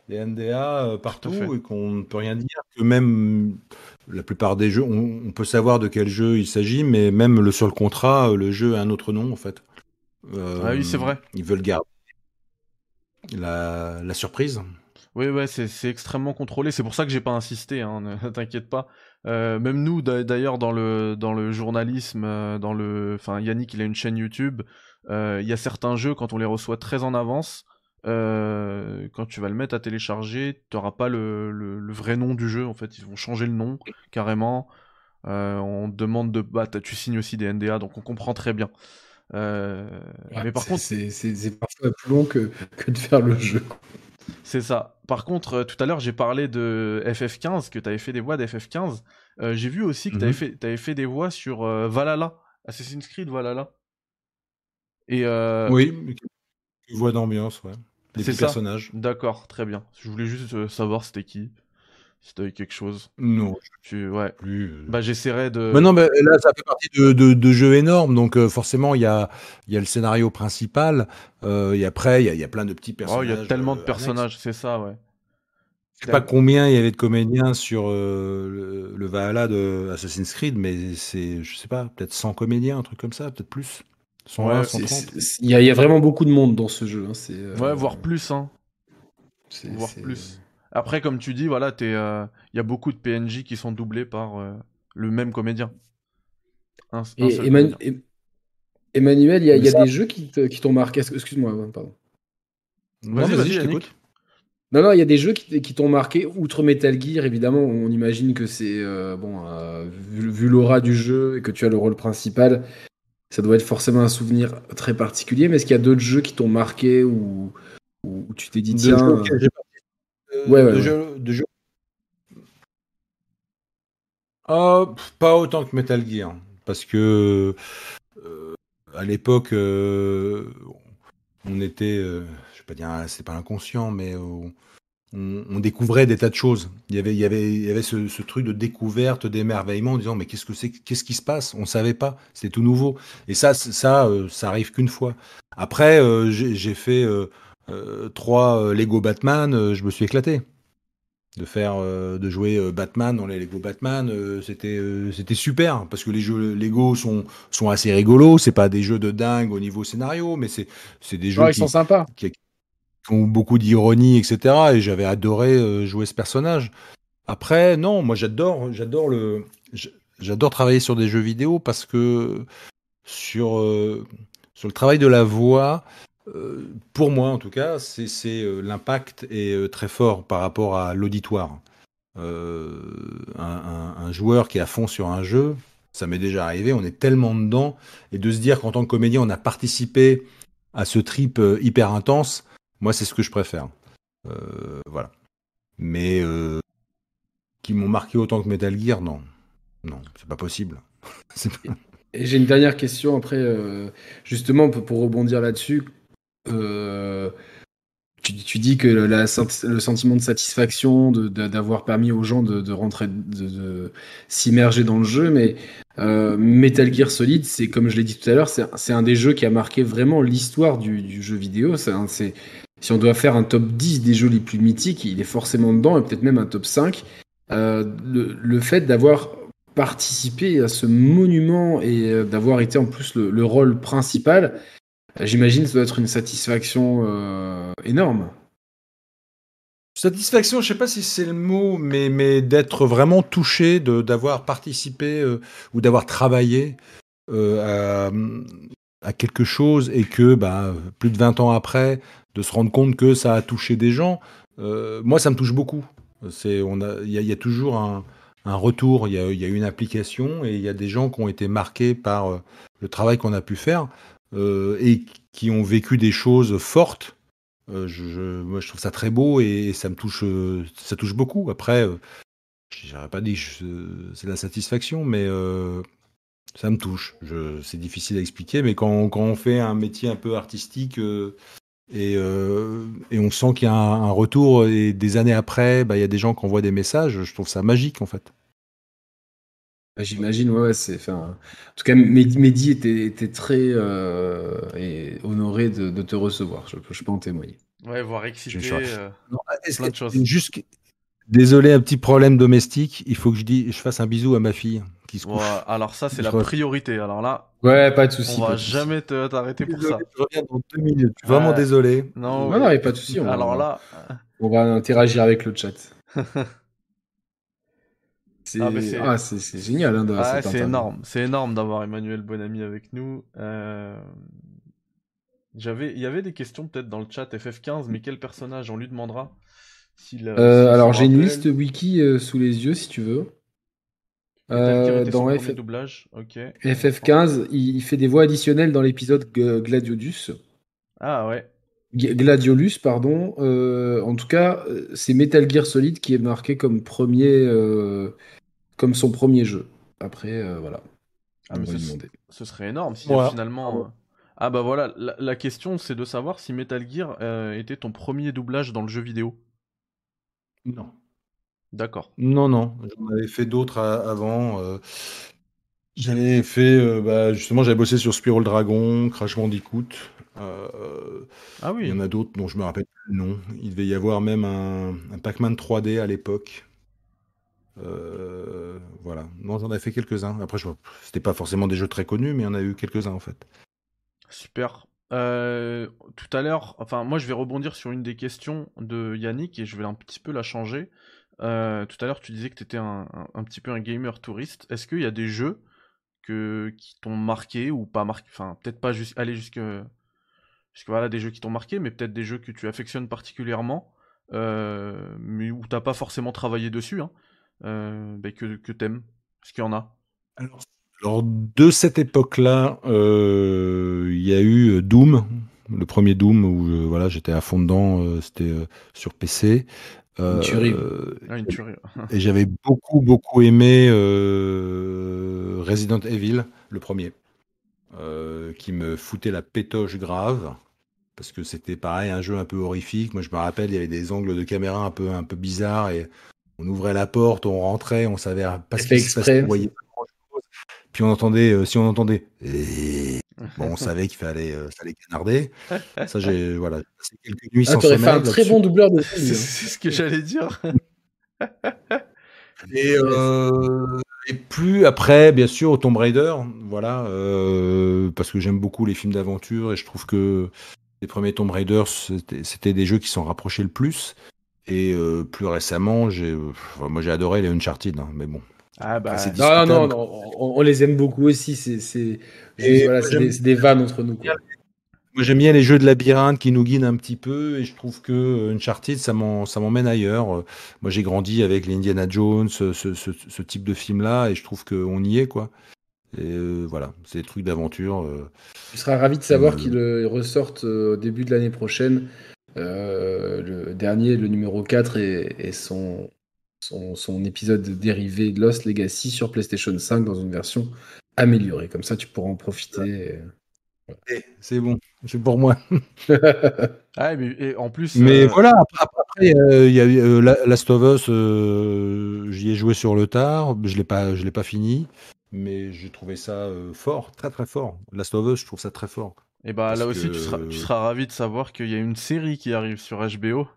des NDA euh, partout et qu'on ne peut rien dire. Que même la plupart des jeux, on, peut savoir de quel jeu il s'agit, mais même le, sur le contrat, euh, le jeu a un autre nom en fait. ah oui, c'est vrai. Ils veulent garder la, la surprise. Oui, ouais, c'est extrêmement contrôlé. C'est pour ça que j'ai pas insisté. Hein, ne [laughs] t'inquiète pas. Euh, même nous, d'ailleurs, dans le dans le journalisme, dans le, enfin, Yannick, il a une chaîne YouTube. Il y a certains jeux quand on les reçoit très en avance. Euh, quand tu vas le mettre à télécharger, tu n'auras pas le, le, vrai nom du jeu. En fait, ils vont changer le nom carrément. Euh, on demande de. Bah, tu signes aussi des NDA, donc on comprend très bien. mais par contre, c'est parfois plus long que, que de faire le jeu. C'est ça. Par contre, tout à l'heure, j'ai parlé de FF15, que tu avais fait des voix d'FF15. j'ai vu aussi que tu avais, mhm. fait, avais fait des voix sur Valhalla, Assassin's Creed Valhalla. Et Oui, voix d'ambiance, ouais. Des personnages. D'accord, très bien. Je voulais juste savoir c'était qui. Si t'avais quelque chose. Non. Tu... Ouais. Plus. Euh. Bah, j'essaierai de. Mais non, mais là, ça fait partie de, de, jeux énormes. Donc, euh, forcément, il y a, y a le scénario principal. Euh, et après, il y a, y a, plein de petits personnages. Oh, il y a tellement de personnages, c'est ça, ouais. Je sais pas combien il y avait de comédiens sur le, le, Valhalla de Assassin's Creed, mais c'est, je sais pas, peut-être 100 comédiens, un truc comme ça, peut-être plus. 120, 130. Il y, a vraiment beaucoup de monde dans ce jeu. Hein, ouais, voire plus. Hein. Voire plus. Après, comme tu dis, voilà, il euh, y a beaucoup de PNJ qui sont doublés par euh, le même comédien. Emmanuel, il y a, des jeux qui t'ont marqué. Excuse-moi, pardon. Vas-y, vas-y, je t'écoute. Non, non, il y a des jeux qui, t'ont marqué, outre Metal Gear, évidemment, on imagine que c'est, euh, bon, vu, l'aura du jeu et que tu as le rôle principal, ça doit être forcément un souvenir très particulier, mais est-ce qu'il y a d'autres jeux qui t'ont marqué ou, tu t'es dit, tiens de, jeux, ah, pas autant que Metal Gear, parce que euh, à l'époque, euh, on était, euh, je vais pas dire, c'est pas inconscient, mais on, découvrait des tas de choses. Il y avait, il y avait, il y avait ce, truc de découverte, d'émerveillement, en disant mais qu'est-ce que c'est, qu'est-ce qui se passe? On savait pas, c'était tout nouveau. Et ça, ça, ça arrive qu'une fois. Après, j'ai fait euh, trois euh, Lego Batman, euh, je me suis éclaté. De faire, de jouer Batman dans les Lego Batman, c'était c'était super parce que les jeux Lego sont sont assez rigolos. C'est pas des jeux de dingue au niveau scénario, mais c'est c'est des jeux qui, sont sympas. Qui, ont beaucoup d'ironie, etc. Et j'avais adoré jouer ce personnage. Après, non, moi j'adore, j'adore le, j'adore travailler sur des jeux vidéo parce que sur sur le travail de la voix, euh, pour moi, en tout cas, c'est euh, l'impact est euh, très fort par rapport à l'auditoire. Un, joueur qui est à fond sur un jeu, ça m'est déjà arrivé, on est tellement dedans, et de se dire qu'en tant que comédien, on a participé à ce trip hyper intense, moi, c'est ce que je préfère. voilà. Mais qui m'ont marqué autant que Metal Gear, non. Non, c'est pas possible. [laughs] Et j'ai une dernière question après, justement, pour rebondir là-dessus. Euh, tu, dis que le sentiment de satisfaction d'avoir permis aux gens de, rentrer, de, s'immerger dans le jeu, mais euh, Metal Gear Solid, c'est comme je l'ai dit tout à l'heure, c'est un des jeux qui a marqué vraiment l'histoire du, jeu vidéo. Si on doit faire un top 10 des jeux les plus mythiques, il est forcément dedans, et peut-être même un top 5. Euh, le, fait d'avoir participé à ce monument et d'avoir été en plus le rôle principal, J'imagine ça doit être une satisfaction euh, énorme. Satisfaction, je sais pas si c'est le mot, mais, mais d'être vraiment touché, d'avoir participé euh, ou d'avoir travaillé euh, à, quelque chose et que bah, plus de 20 ans après, de se rendre compte que ça a touché des gens, moi ça me touche beaucoup. Il y, a toujours un, retour, il y a, y a, une application et il y a des gens qui ont été marqués par le travail qu'on a pu faire. Euh, et qui ont vécu des choses fortes. Euh, je, moi, je trouve ça très beau et, ça me touche, euh, ça touche beaucoup. Après, j'aurais pas dit c'est la satisfaction, mais ça me touche. C'est difficile à expliquer, mais quand, on fait un métier un peu artistique et, et, on sent qu'il y a un, retour et des années après, bah, il y a des gens qui envoient des messages, je trouve ça magique en fait. J'imagine, ouais, c'est. Enfin, en tout cas, Mehdi était, était très euh, et honoré de, de, te recevoir. Je, je peux en témoigner. Ouais, voir excité. Euh, plein de choses. Juste, désolé, un petit problème domestique. Il faut que je, dis, je fasse un bisou à ma fille qui se couche. Ouais, alors ça, c'est la priorité. Alors là. Ouais, pas de souci. On va jamais t'arrêter pour ça. Je reviens dans deux minutes. Vraiment désolé. Non, non, non, pas de souci. Alors là. On va interagir avec le chat. [laughs] Ah, ah, c'est génial. Hein, ah, c'est énorme. C'est énorme d'avoir Emmanuel Bonami avec nous. Euh... J'avais, il y avait des questions peut-être dans le chat FF15, mais quel personnage on lui demandera euh, Alors j'ai une liste wiki euh, sous les yeux si tu veux. Euh, dans F... doublage, ok. FF15, il, fait des voix additionnelles dans l'épisode Gladiolus. Ah ouais. Gladiolus, pardon. Euh, en tout cas, c'est Metal Gear Solid qui est marqué comme premier, euh, comme son premier jeu. Après, voilà. Ah, mais ce, serait énorme si finalement. Ah bah voilà, la, question c'est de savoir si Metal Gear était ton premier doublage dans le jeu vidéo. Non. D'accord. Non, non, j'en avais fait d'autres avant. Euh, j'avais fait, euh, bah, justement, j'avais bossé sur Spiral Dragon, Crash Bandicoot. Euh, ah oui. Il y en a d'autres dont je me rappelle plus le nom. Il devait y avoir même un, Pac-Man 3D à l'époque. Voilà. Non, j'en avais fait quelques-uns. Après, je... c'était pas forcément des jeux très connus, mais il y en a eu quelques-uns en fait. Super. tout à l'heure, enfin, moi je vais rebondir sur une des questions de Yannick et je vais un petit peu la changer. Euh, tout à l'heure, tu disais que tu étais un, petit peu un gamer touriste. Est-ce qu'il y a des jeux que, qui t'ont marqué ou pas marqué? Enfin, peut-être pas juste aller jusque, jusque voilà, des jeux qui t'ont marqué, mais peut-être des jeux que tu affectionnes particulièrement, euh, mais où t'as pas forcément travaillé dessus, hein, euh, bah, que, que t'aimes. Est-ce qu'il y en a alors, de cette époque-là, il y a eu Doom, le premier Doom où voilà, j'étais à fond dedans, c'était sur PC. Une tuerie. Euh, ah, et j'avais beaucoup, beaucoup aimé euh, Resident Evil, le premier, euh, qui me foutait la pétoche grave. Parce que c'était pareil, un jeu un peu horrifique. Moi, je me rappelle, il y avait des angles de caméra un peu, un peu bizarres et on ouvrait la porte, on rentrait, on savait pas ce qui se passait. Puis on entendait, si on entendait, [laughs] Bon, on savait qu'il fallait, euh, fallait canarder. Ça, j'ai [laughs] voilà, passé quelques nuits ah, sans sommeil. fait un très bon doubleur de C'est hein. ce que j'allais dire. [laughs] et, euh, et, plus après, bien sûr, au Tomb Raider, voilà, euh, parce que j'aime beaucoup les films d'aventure et je trouve que les premiers Tomb Raider, c'était des jeux qui s'en rapprochaient le plus. Et euh, plus récemment, j'ai, moi j'ai adoré les Uncharted, hein, mais bon. Ah bah, non, non, non, on, on, les aime beaucoup aussi. C'est c'est des, vannes entre nous. Moi, j'aime bien les jeux de labyrinthe qui nous guident un petit peu et je trouve que euh, Uncharted, ça m'emmène ailleurs. Moi, j'ai grandi avec les Indiana Jones, ce, ce, type de film-là et je trouve qu'on y est, quoi. Et euh, voilà, c'est des trucs d'aventure. Euh, tu seras ravi de savoir qu'il ressorte au début de l'année prochaine. Le dernier, le numéro 4 et, son, son, son, épisode dérivé de Lost Legacy sur PlayStation 5 dans une version améliorer. Comme ça, tu pourras en profiter. Eh, c'est bon, c'est pour moi. [laughs] ah, mais, et en plus. Mais euh, voilà, après, euh, il y a euh, Last of Us, j'y ai joué sur le tard, je l'ai pas, je l'ai pas fini, mais j'ai trouvé ça fort, très très fort. Last of Us, je trouve ça très fort. Et bah là aussi, tu seras, tu seras ravi de savoir qu'il y a une série qui arrive sur HBO.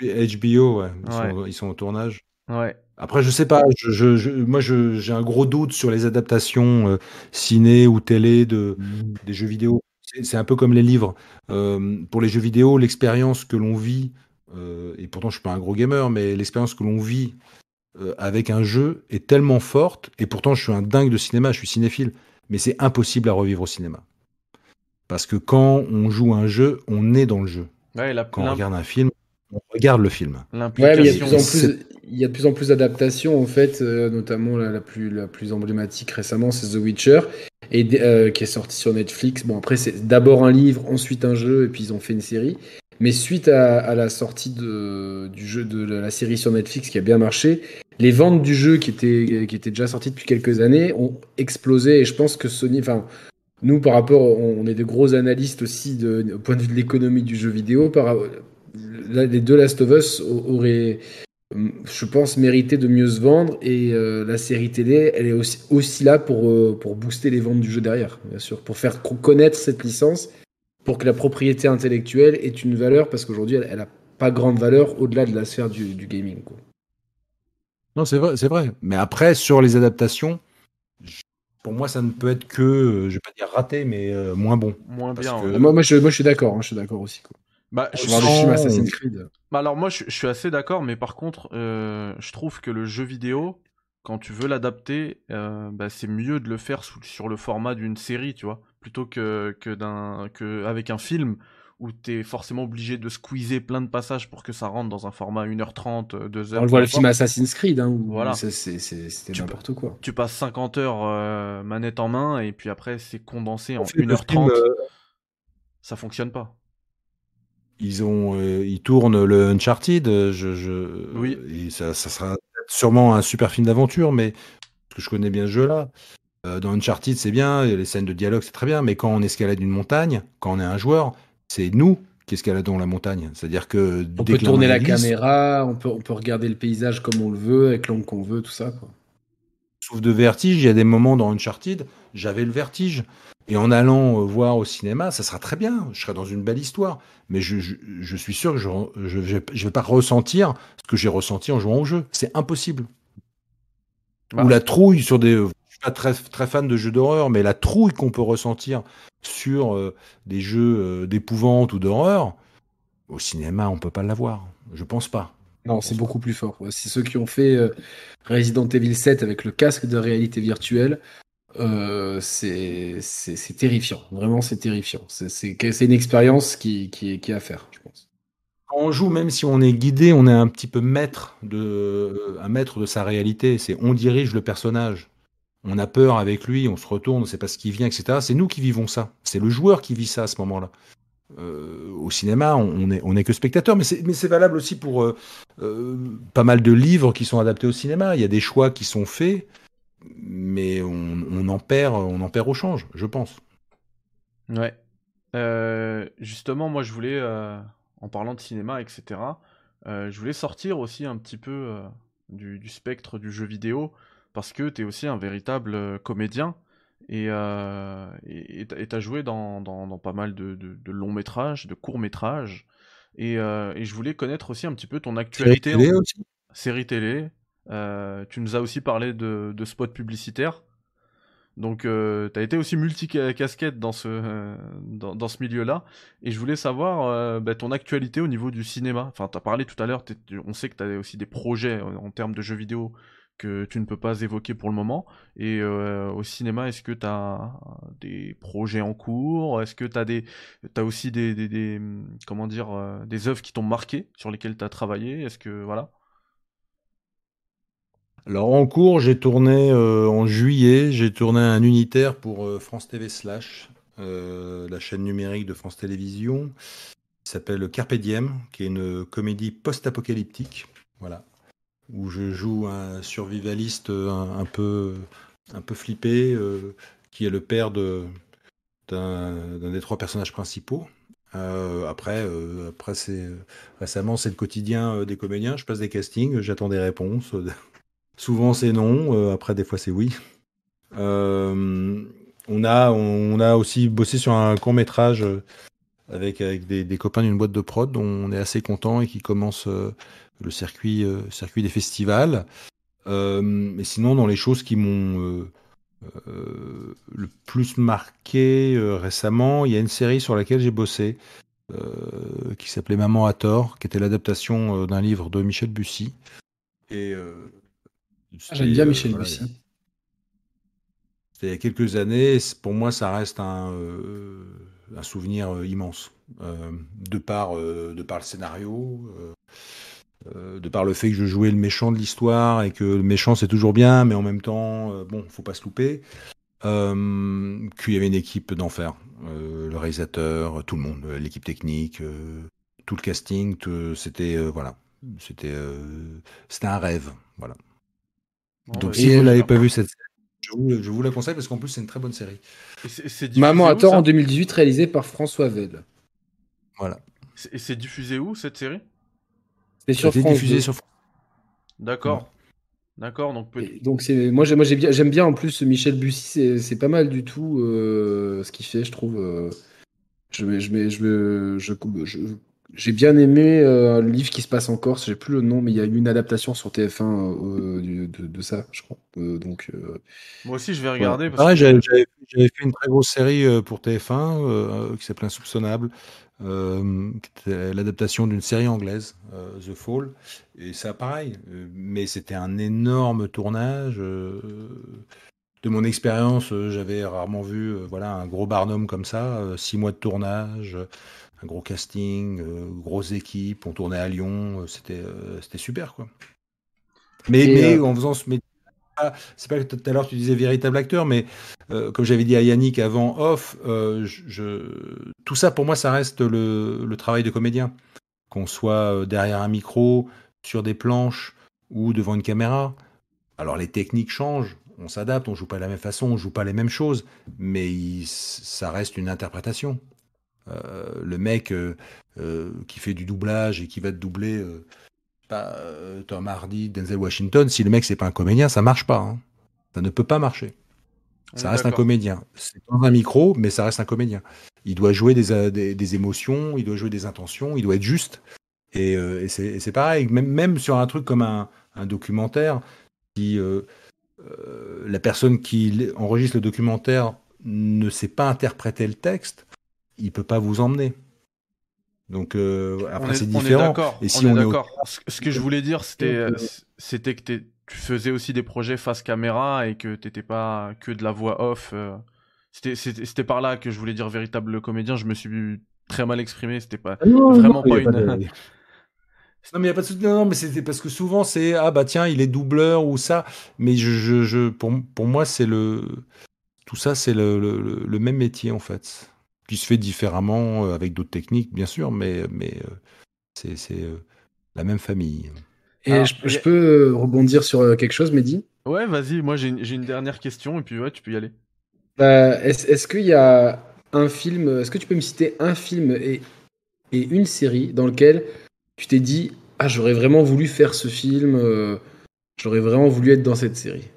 HBO, ouais, ils, Sont, ils sont au tournage. Ouais. Après, je sais pas. Je, je, moi, j'ai un gros doute sur les adaptations euh, ciné ou télé de, mmh. des jeux vidéo. C'est un peu comme les livres. Euh, pour les jeux vidéo, l'expérience que l'on vit, euh, et pourtant je suis pas un gros gamer, mais l'expérience que l'on vit avec un jeu est tellement forte, et pourtant je suis un dingue de cinéma, je suis cinéphile, mais c'est impossible à revivre au cinéma. Parce que quand on joue un jeu, on est dans le jeu. quand on regarde un film, on regarde le film. L'implication. Ouais, il y a de plus en plus d'adaptations en fait, euh, notamment la, plus, la plus emblématique récemment, c'est The Witcher, et, euh, qui est sorti sur Netflix. Bon après c'est d'abord un livre, ensuite un jeu, et puis ils ont fait une série. Mais suite à, la sortie de, du jeu de la série sur Netflix qui a bien marché, les ventes du jeu qui étaient, qui étaient déjà sorties depuis quelques années ont explosé. Et je pense que Sony, enfin nous par rapport, on, est des gros analystes aussi au point de vue de l'économie du jeu vidéo. Par, les deux Last of Us auraient je pense, mériter de mieux se vendre. Et euh, la série télé, elle est aussi, là pour, euh, pour booster les ventes du jeu derrière, bien sûr, pour faire connaître cette licence, pour que la propriété intellectuelle ait une valeur, parce qu'aujourd'hui, elle n'a pas grande valeur au-delà de la sphère du, gaming. Non, c'est vrai, c'est vrai. Mais après, sur les adaptations, pour moi, ça ne peut être que, euh, je vais pas dire raté, mais moins bon. Moins bien. Moi, moi, je, moi, je suis d'accord. Hein, je suis d'accord aussi. Quoi. Bah, je Assassin's Creed. Bah alors moi je, suis assez d'accord, mais par contre euh, je trouve que le jeu vidéo, quand tu veux l'adapter, euh, bah, c'est mieux de le faire sur le format d'une série, tu vois, plutôt que, que d'un que avec un film où tu es forcément obligé de squeezer plein de passages pour que ça rentre dans un format 1h30, 2h. On le voit le film Assassin's Creed, hein, voilà. c'était n'importe quoi. Tu passes 50 heures euh, manette en main et puis après c'est condensé en 1h30. Euh, ça fonctionne pas. Ils ont, euh, ils tournent le Uncharted. Je, je... Oui. ça, ça, sera sûrement un super film d'aventure, mais parce que je connais bien ce jeu-là. dans Uncharted, c'est bien, les scènes de dialogue, c'est très bien, mais quand on escalade une montagne, quand on est un joueur, c'est nous qui escaladons la montagne. C'est-à-dire que on peut tourner la caméra, on peut, on peut regarder le paysage comme on le veut, avec l'angle qu'on veut, tout ça. Quoi. Sauf de vertige, il y a des moments dans Uncharted, j'avais le vertige. Et en allant euh, voir au cinéma, ça sera très bien, je serai dans une belle histoire. Mais je, je, suis sûr que je ne vais pas ressentir ce que j'ai ressenti en jouant au jeu. C'est impossible. Ou la trouille sur des. Je suis pas très, très fan de jeux d'horreur, mais la trouille qu'on peut ressentir sur euh, des jeux euh, d'épouvante ou d'horreur, au cinéma, on peut pas l'avoir. Je pense pas. Non, c'est beaucoup plus fort. C'est ceux qui ont fait euh, Resident Evil 7 avec le casque de réalité virtuelle. c'est terrifiant. Vraiment, c'est terrifiant. C'est une expérience qui, qui, qui est à faire, je pense. Quand on joue, même si on est guidé, on est un petit peu maître de, un maître de sa réalité. C'est on dirige le personnage on a peur avec lui, on se retourne, on sait pas ce qui vient, etc. C'est nous qui vivons ça. C'est le joueur qui vit ça à ce moment-là. Euh, au cinéma, on n'est est que spectateur, mais c'est valable aussi pour euh, euh, pas mal de livres qui sont adaptés au cinéma. Il y a des choix qui sont faits, mais on, en perd, on en perd au change, je pense. Ouais. justement, moi, je voulais, en parlant de cinéma, etc., je voulais sortir aussi un petit peu du, spectre du jeu vidéo parce que tu es aussi un véritable euh, comédien et euh, tu as joué dans, pas mal de, longs métrages, de courts métrages. Euh, et, je voulais connaître aussi un petit peu ton actualité. Série télé aussi Série télé. tu nous as aussi parlé de, spots publicitaires. Donc, tu as été aussi multi-casquette dans ce, [laughs] dans, ce milieu-là. Et je voulais savoir bah, ton actualité au niveau du cinéma. Enfin, tu as parlé tout à l'heure, on sait que tu as aussi des projets en termes de jeux vidéo que tu ne peux pas évoquer pour le moment. Et euh, au cinéma, est-ce que tu as des projets en cours? Est-ce que tu as, aussi des, des, comment dire, euh, des œuvres qui t'ont marqué, sur lesquelles tu as travaillé? Est-ce que, voilà. Alors en cours, j'ai tourné euh, en juillet, j'ai tourné un unitaire pour France TV Slash, la chaîne numérique de France Télévisions, qui s'appelle Carpe Diem, qui est une comédie post-apocalyptique. Voilà où je joue un survivaliste un, peu, un peu flippé, euh, qui est le père d'un des trois personnages principaux. Euh, après, euh, après c'est récemment c'est le quotidien des comédiens. Je passe des castings, j'attends des réponses. [laughs] Souvent c'est non, après des fois c'est oui. on a on a aussi bossé sur un court métrage avec avec des, des copains d'une boîte de prod dont on est assez content et qui commence le circuit, euh, circuit des festivals. Euh, mais sinon, dans les choses qui m'ont euh, le plus marqué récemment, il y a une série sur laquelle j'ai bossé. qui s'appelait Maman à tort, qui était l'adaptation d'un livre de Michel Bussy. Et ah, j'aime bien Michel Bussy. C'était il y a quelques années. Pour moi, ça reste un, un souvenir immense. de, par, de par le scénario, euh, de par le fait que je jouais le méchant de l'histoire et que le méchant c'est toujours bien, mais en même temps, euh, bon, faut pas se louper. Euh, qu'il y avait une équipe d'enfer, le réalisateur, tout le monde, l'équipe technique, tout le casting, c'était voilà, c'était c'était un rêve, voilà. Donc si vous l'avez pas vu cette série, je vous, la conseille parce qu'en plus c'est une très bonne série. Maman à tort en 2018 réalisé par François Velle. Voilà. Et c'est diffusé où cette série? C'est sur diffusé sur D'accord. D'accord, donc donc c'est moi j'aime bien j'aime bien en plus Michel Bussy c'est pas mal du tout euh, ce qu'il fait je trouve euh, je je je, je, j'ai bien aimé euh, un livre qui se passe en Corse j'ai plus le nom mais il y a eu une adaptation sur TF1 de, ça je crois. Donc moi aussi je vais regarder j'avais fait une très grosse série pour TF1 qui s'appelait Insoupçonnable euh, l'adaptation d'une série anglaise, euh, The Fall. Et ça, pareil, euh, mais c'était un énorme tournage. de mon expérience, j'avais rarement vu voilà, un gros Barnum comme ça, six mois de tournage, un gros casting, grosse équipe, on tournait à Lyon, c'était c'était super quoi. Mais, mais en faisant ce métier, c'est pas que tout à l'heure tu disais véritable acteur, mais comme j'avais dit à Yannick avant off, je, tout ça pour moi ça reste le, travail de comédien. Qu'on soit derrière un micro, sur des planches ou devant une caméra. Alors les techniques changent, on s'adapte, on joue pas de la même façon, on joue pas les mêmes choses, mais ça reste une interprétation. Euh, le mec euh, euh, qui fait du doublage et qui va te doubler Tom Hardy, Denzel Washington, si le mec c'est pas un comédien, ça marche pas. Hein. Ça ne peut pas marcher. Ça reste un comédien. C'est dans un micro, mais ça reste un comédien. Il doit jouer des, des, émotions, il doit jouer des intentions, il doit être juste. Et, c'est pareil, même, même, sur un truc comme un, un documentaire, si euh, la personne qui enregistre le documentaire ne sait pas interpréter le texte, il peut pas vous emmener. Donc euh, après c'est différent. Et si on, est d'accord. Ce que je voulais dire, c'était euh, c'était que tu faisais aussi des projets face caméra et que t'étais pas que de la voix off. C'était par là que je voulais dire véritable comédien. Je me suis très mal exprimé. C'était pas ah vraiment pas une. [laughs] Non, mais il a pas de non, mais c'était parce que souvent c'est ah bah tiens, il est doubleur ou ça. Mais je, je, pour, pour moi, c'est le. Tout ça, c'est le, le, même métier en fait. Qui se fait différemment euh, avec d'autres techniques, bien sûr, mais, mais euh, c'est euh, la même famille. Et je, peux rebondir sur quelque chose, Mehdi? Ouais, vas-y, moi j'ai une, dernière question et puis ouais, tu peux y aller. Bah, est-ce qu'il y a un film, est-ce que tu peux me citer un film et, et une série dans lequel tu t'es dit ah j'aurais vraiment voulu faire ce film, euh, j'aurais vraiment voulu être dans cette série?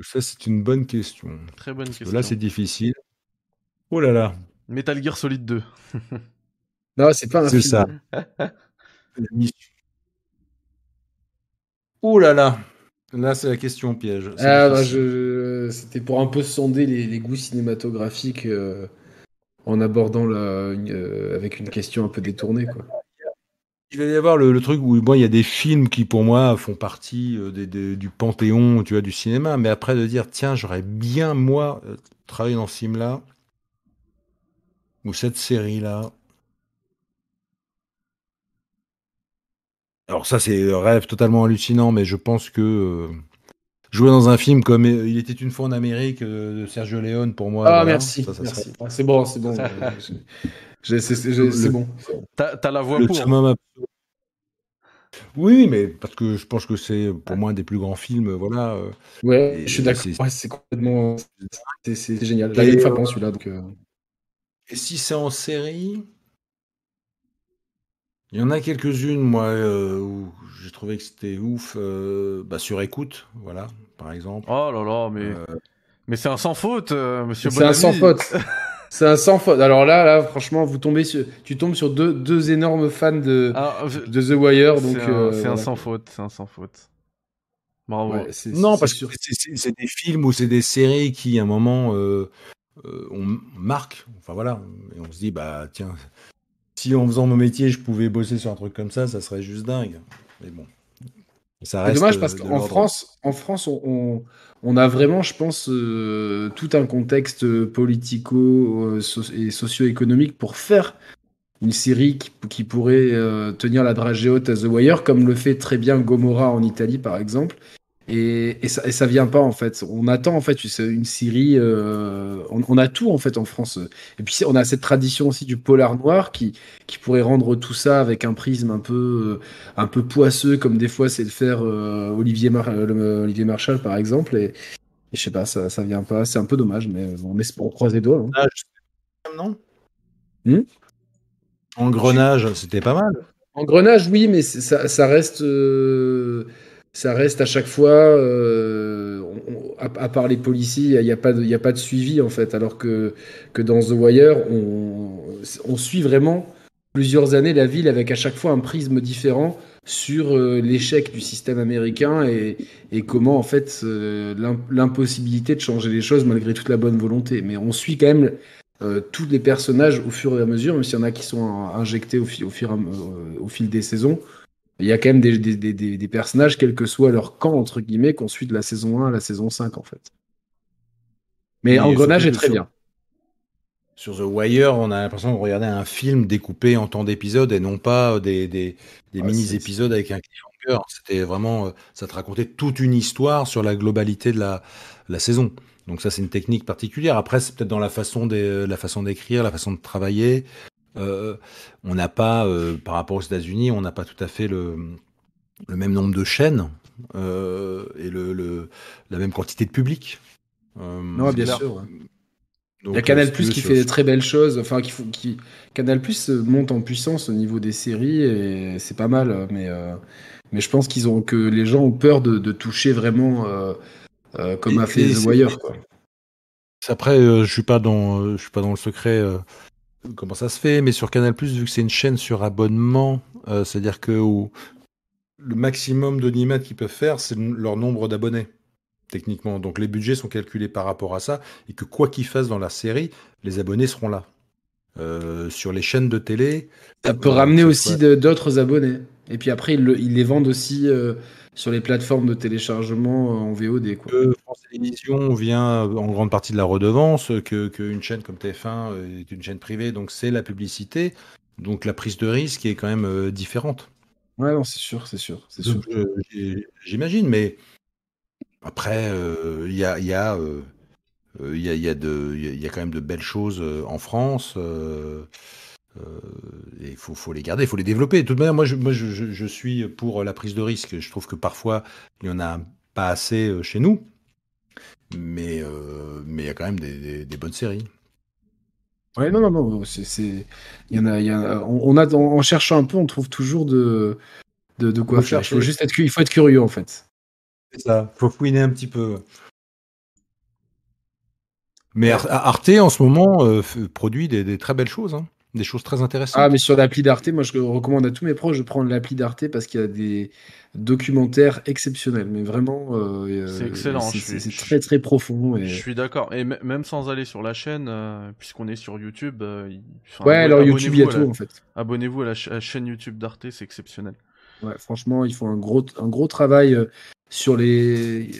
Ça c'est une bonne question. Très bonne question. Là c'est difficile. Oh là là. Metal Gear Solid 2. [laughs] non c'est pas un film. C'est ça. [laughs] oh là là. Là, c'est la question piège. Ah, bah, je... C'était pour un peu sonder les, goûts cinématographiques euh, en abordant la, euh, avec une question un peu détournée. Quoi. Il va y avoir le, truc où bon, il y a des films qui pour moi font partie euh, du panthéon, tu vois, du cinéma. Mais après de dire tiens, j'aurais bien moi travaillé dans ce film-là ou cette série-là. Alors ça c'est un rêve totalement hallucinant, mais je pense que euh, jouer dans un film comme Il était une fois en Amérique de Sergio Leone pour moi. Ah merci, ah, c'est bon, c'est bon. [laughs] C'est bon. T'as la voix pour. Oui, mais parce que je pense que c'est pour moi un des plus grands films, voilà. Euh, ouais, je suis d'accord. c'est complètement, c'est génial. J'avais une fois celui-là, donc. Euh. Et si c'est en série, il y en a quelques-unes, moi, euh, où j'ai trouvé que c'était ouf. bah, sur écoute, voilà, par exemple. Oh là là, mais mais c'est un sans faute, Monsieur. C'est un sans faute. [laughs] C'est un sans faute. Alors là, là, franchement, vous tombez sur, tu tombes sur deux, deux énormes fans de, de The Wire. Donc, c'est un, euh, sans faute. C'est un sans faute. Bravo. non, parce que c'est des films ou c'est des séries qui, à un moment, euh, euh, on marque. Enfin voilà. Et on se dit, bah tiens, si en faisant mon métier, je pouvais bosser sur un truc comme ça, ça serait juste dingue. Mais bon. C'est dommage parce qu'en France, en France, on, on, a vraiment, je pense, euh, tout un contexte politico euh, et socio-économique pour faire une série qui, pourrait euh, tenir la dragée haute à The Wire, comme le fait très bien Gomorrah en Italie, par exemple. Et, et, ça, et ça vient pas en fait. On attend en fait une série. Euh, on, a tout en fait en France. Et puis on a cette tradition aussi du polar noir qui qui pourrait rendre tout ça avec un prisme un peu euh, un peu poisseux comme des fois c'est le faire euh, Olivier Olivier Marshall par exemple. Et, je sais pas, ça ça vient pas. C'est un peu dommage, mais on espère croise les doigts. Hein. Ah, non? Hmm? Engrenage, c'était pas mal. Engrenage, oui, mais ça, ça reste ça reste à chaque fois, euh, à, part les policiers, il n'y a, pas de, a pas de suivi en fait, alors que, dans The Wire, on, suit vraiment plusieurs années la ville avec à chaque fois un prisme différent sur euh, l'échec du système américain et, comment en fait euh, l'impossibilité de changer les choses malgré toute la bonne volonté. Mais on suit quand même tous les personnages au fur et à mesure, même s'il y en a qui sont injectés au fil des saisons il y a quand même des, des, des, des, personnages, quel que soit leur camp, entre guillemets, qu'on suit de la saison 1 à la saison 5, en fait. Mais Engrenage est très bien. Sur The Wire, on a l'impression de regarder un film découpé en temps d'épisodes et non pas des, des, mini-épisodes avec un cliffhanger. C'était vraiment, ça te racontait toute une histoire sur la globalité de la, la saison. Donc ça, c'est une technique particulière. Après, c'est peut-être dans la façon la façon d'écrire, la façon de travailler. Euh, on n'a pas, euh, par rapport aux États-Unis, on n'a pas tout à fait le, le même nombre de chaînes euh, et le, la même quantité de public. non, bien sûr. Il y a Canal Plus qui fait de très belles choses. Enfin, qui, qui... Canal Plus monte en puissance au niveau des séries et c'est pas mal. Mais, mais je pense qu'ils ont que les gens ont peur de, de toucher vraiment comme a fait The Wire. Quoi. Après, je suis pas dans, je suis pas dans le secret comment ça se fait, mais sur Canal+, vu que c'est une chaîne sur abonnement, euh, c'est-à-dire que le maximum d'audimat qu'ils peuvent faire, c'est leur nombre d'abonnés, techniquement. Donc les budgets sont calculés par rapport à ça, et que quoi qu'ils fassent dans la série, les abonnés seront là. Euh, sur les chaînes de télé. Ça peut ramener aussi d'autres abonnés. Et puis après, ils, les vendent aussi euh, sur les plateformes de téléchargement en VOD. Quoi. Que France Télévisions vient en grande partie de la redevance, que qu'une chaîne comme TF1 est une chaîne privée, donc c'est la publicité. Donc la prise de risque est quand même euh, différente. Ouais, non, c'est sûr, c'est sûr, c'est sûr. J'imagine, mais après, euh, il y a, y, a, y, a, y, a y a quand même de belles choses en France. Euh, il faut, faut, les garder, il faut les développer. De toute manière, moi, je, moi je, je, suis pour la prise de risque. Je trouve que parfois, il n'y en a pas assez euh, chez nous. Mais euh, mais il y a quand même des, des, bonnes séries. Ouais, non, non, non. C'est, il y en a, il y a on, a, en cherchant un peu, on trouve toujours de, de, de quoi faire. Il faut juste être, il faut être curieux, en fait. C'est ça, il faut fouiner un petit peu. Mais Arte, en ce moment, produit des, des, très belles choses. Hein des choses très intéressantes. Ah, mais sur l'appli d'Arte, moi je recommande à tous mes proches de prendre l'appli d'Arte parce qu'il y a des documentaires exceptionnels. Mais vraiment, euh, c'est excellent. C'est très très profond. Et... Je suis d'accord. Et même sans aller sur la chaîne, euh, puisqu'on est sur YouTube. Euh, ouais, alors YouTube, il y a tout en fait. Abonnez-vous à, la chaîne YouTube d'Arte, c'est exceptionnel. Ouais, franchement, ils font un gros, un gros travail sur les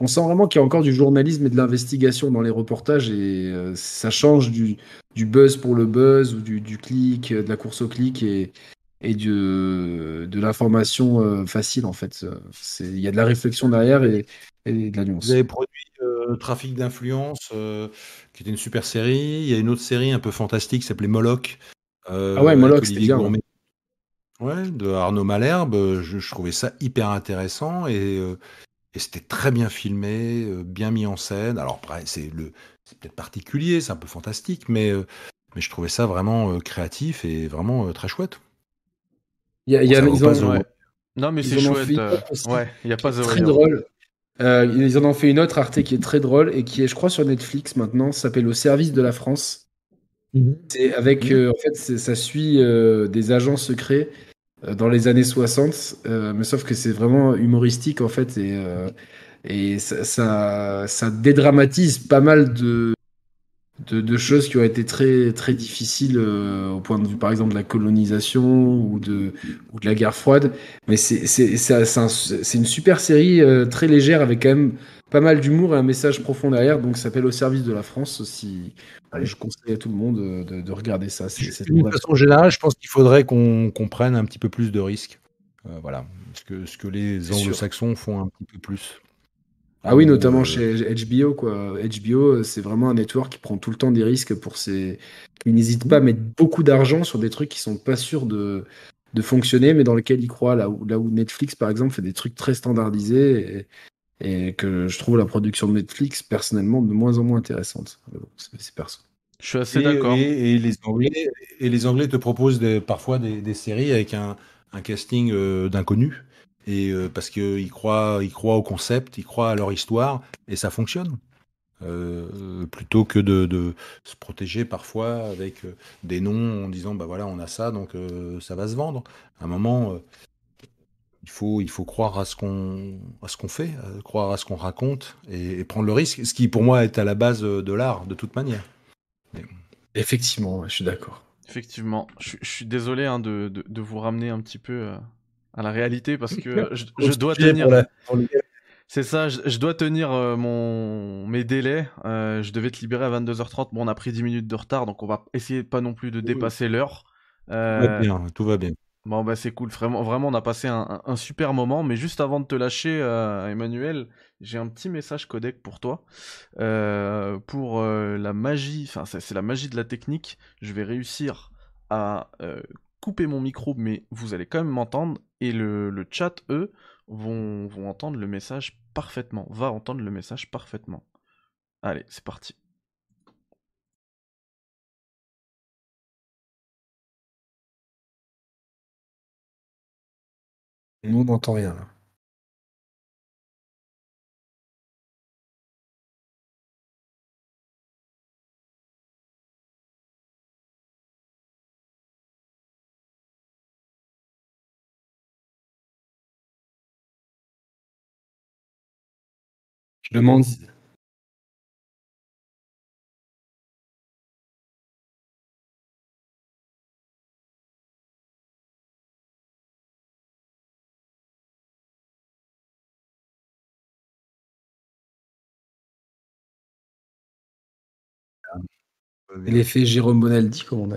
on sent vraiment qu'il y a encore du journalisme et de l'investigation dans les reportages et euh, ça change du, buzz pour le buzz ou du, clic, euh, de la course au clic et, et de, de l'information euh, facile en fait. Il y a de la réflexion derrière et, de la nuance. Vous avez produit Trafic d'influence, qui était une super série. Il y a une autre série un peu fantastique qui s'appelait Moloch. ah ouais, Moloch, c'était bien. Ouais, de Arnaud Malherbe. Je, je, trouvais ça hyper intéressant et et c'était très bien filmé, euh, bien mis en scène. Alors c'est le, c'est peut-être particulier, c'est un peu fantastique, mais euh, mais je trouvais ça vraiment euh, créatif et vraiment très chouette. Il y a, y a Non mais c'est chouette. ouais, il y a pas très drôle. ils en ont fait une autre Arte qui est très drôle et qui est, je crois, sur Netflix maintenant. Ça s'appelle Au service de la France. Mhm. C'est avec, en fait, ça suit des agents secrets euh, dans les années 60, euh, mais sauf que c'est vraiment humoristique en fait et, euh, et ça, ça, dédramatise pas mal de, de, choses qui ont été très, très difficiles au point de vue par exemple de la colonisation ou de, ou de la guerre froide. Mais c'est une super série très légère avec quand même pas mal d'humour et un message profond derrière. Donc, ça s'appelle Au service de la France. Si, allez, je conseille à tout le monde de, regarder ça. De façon générale, je pense qu'il faudrait qu'on, prenne un petit peu plus de risques. Euh, voilà. Ce que, ce que les anglo-saxons font un petit peu plus. Ah oui, notamment euh, chez HBO. Quoi. HBO, c'est vraiment un network qui prend tout le temps des risques pour ses. Il n'hésite pas à mettre beaucoup d'argent sur des trucs qui sont pas sûrs de, de fonctionner, mais dans lesquels il croit. Là où, là où Netflix, par exemple, fait des trucs très standardisés. Et, et que je trouve la production de Netflix personnellement de moins en moins intéressante. C'est perso. Je suis assez d'accord. Et, les Anglais, et les Anglais te proposent parfois des, séries avec un, casting euh, d'inconnus. Et euh, parce qu'ils croient, ils croient au concept, ils croient à leur histoire, et ça fonctionne. Euh, plutôt que de, se protéger parfois avec des noms en disant bah voilà on a ça donc ça va se vendre. À un moment, il faut, il faut croire à ce qu'on ce qu'on fait, euh, croire à ce qu'on raconte et, prendre le risque, ce qui pour moi est à la base euh, de l'art de toute manière. Effectivement, je suis d'accord. Effectivement, je, suis désolé hein, de, de, vous ramener un petit peu euh, à la réalité parce que [laughs] je, dois tenir. C'est ça, je, dois tenir euh, mon... mes délais. Euh, je devais te libérer à 22h30. Bon, on a pris 10 minutes de retard, donc on va essayer pas non plus de dépasser l'heure. Tout va bien, tout va bien. Bon, bah c'est cool. Vraiment, on a passé un, super moment. Mais juste avant de te lâcher, Emmanuel, j'ai un petit message codec pour toi. pour la magie, enfin, c'est la magie de la technique. Je vais réussir à couper mon micro, mais vous allez quand même m'entendre. Et le, le chat, eux, vont, vont entendre le message parfaitement. Va entendre le message parfaitement. Allez, c'est parti. Nous, on n'entend rien. Je demande L'effet Jérôme Bonaldi, comme on,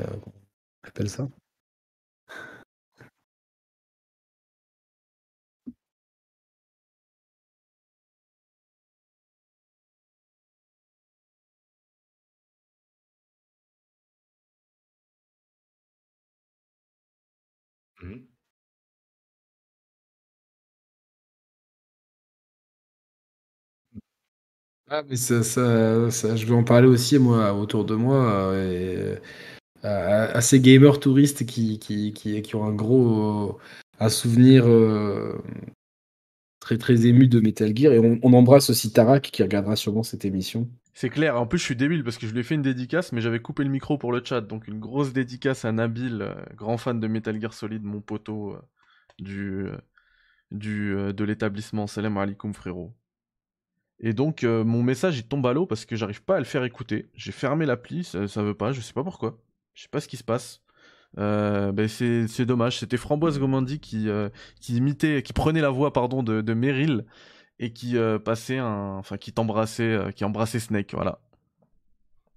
appelle ça. Mmh Ah, mais ça, ça, je vais en parler aussi, moi, autour de moi, et, à, ces gamers touristes qui, qui, qui, ont un gros un souvenir euh, très très ému de Metal Gear. Et on, embrasse aussi Tarak qui regardera sûrement cette émission. C'est clair, en plus je suis débile parce que je lui ai fait une dédicace, mais j'avais coupé le micro pour le chat. Donc une grosse dédicace à Nabil, euh, grand fan de Metal Gear Solid, mon poteau euh, du, du, de l'établissement. Salam alaikum frérot. Et donc, euh, mon message, il tombe à l'eau parce que j'arrive pas à le faire écouter. J'ai fermé l'appli, ça, ça veut pas, je sais pas pourquoi. Je sais pas ce qui se passe. Euh, ben c'est dommage. C'était Framboise Gomandi qui, euh, qui imitait, qui prenait la voix pardon de, de Meryl et qui euh, passait un, enfin qui t'embrassait, qui embrassait Snake, voilà.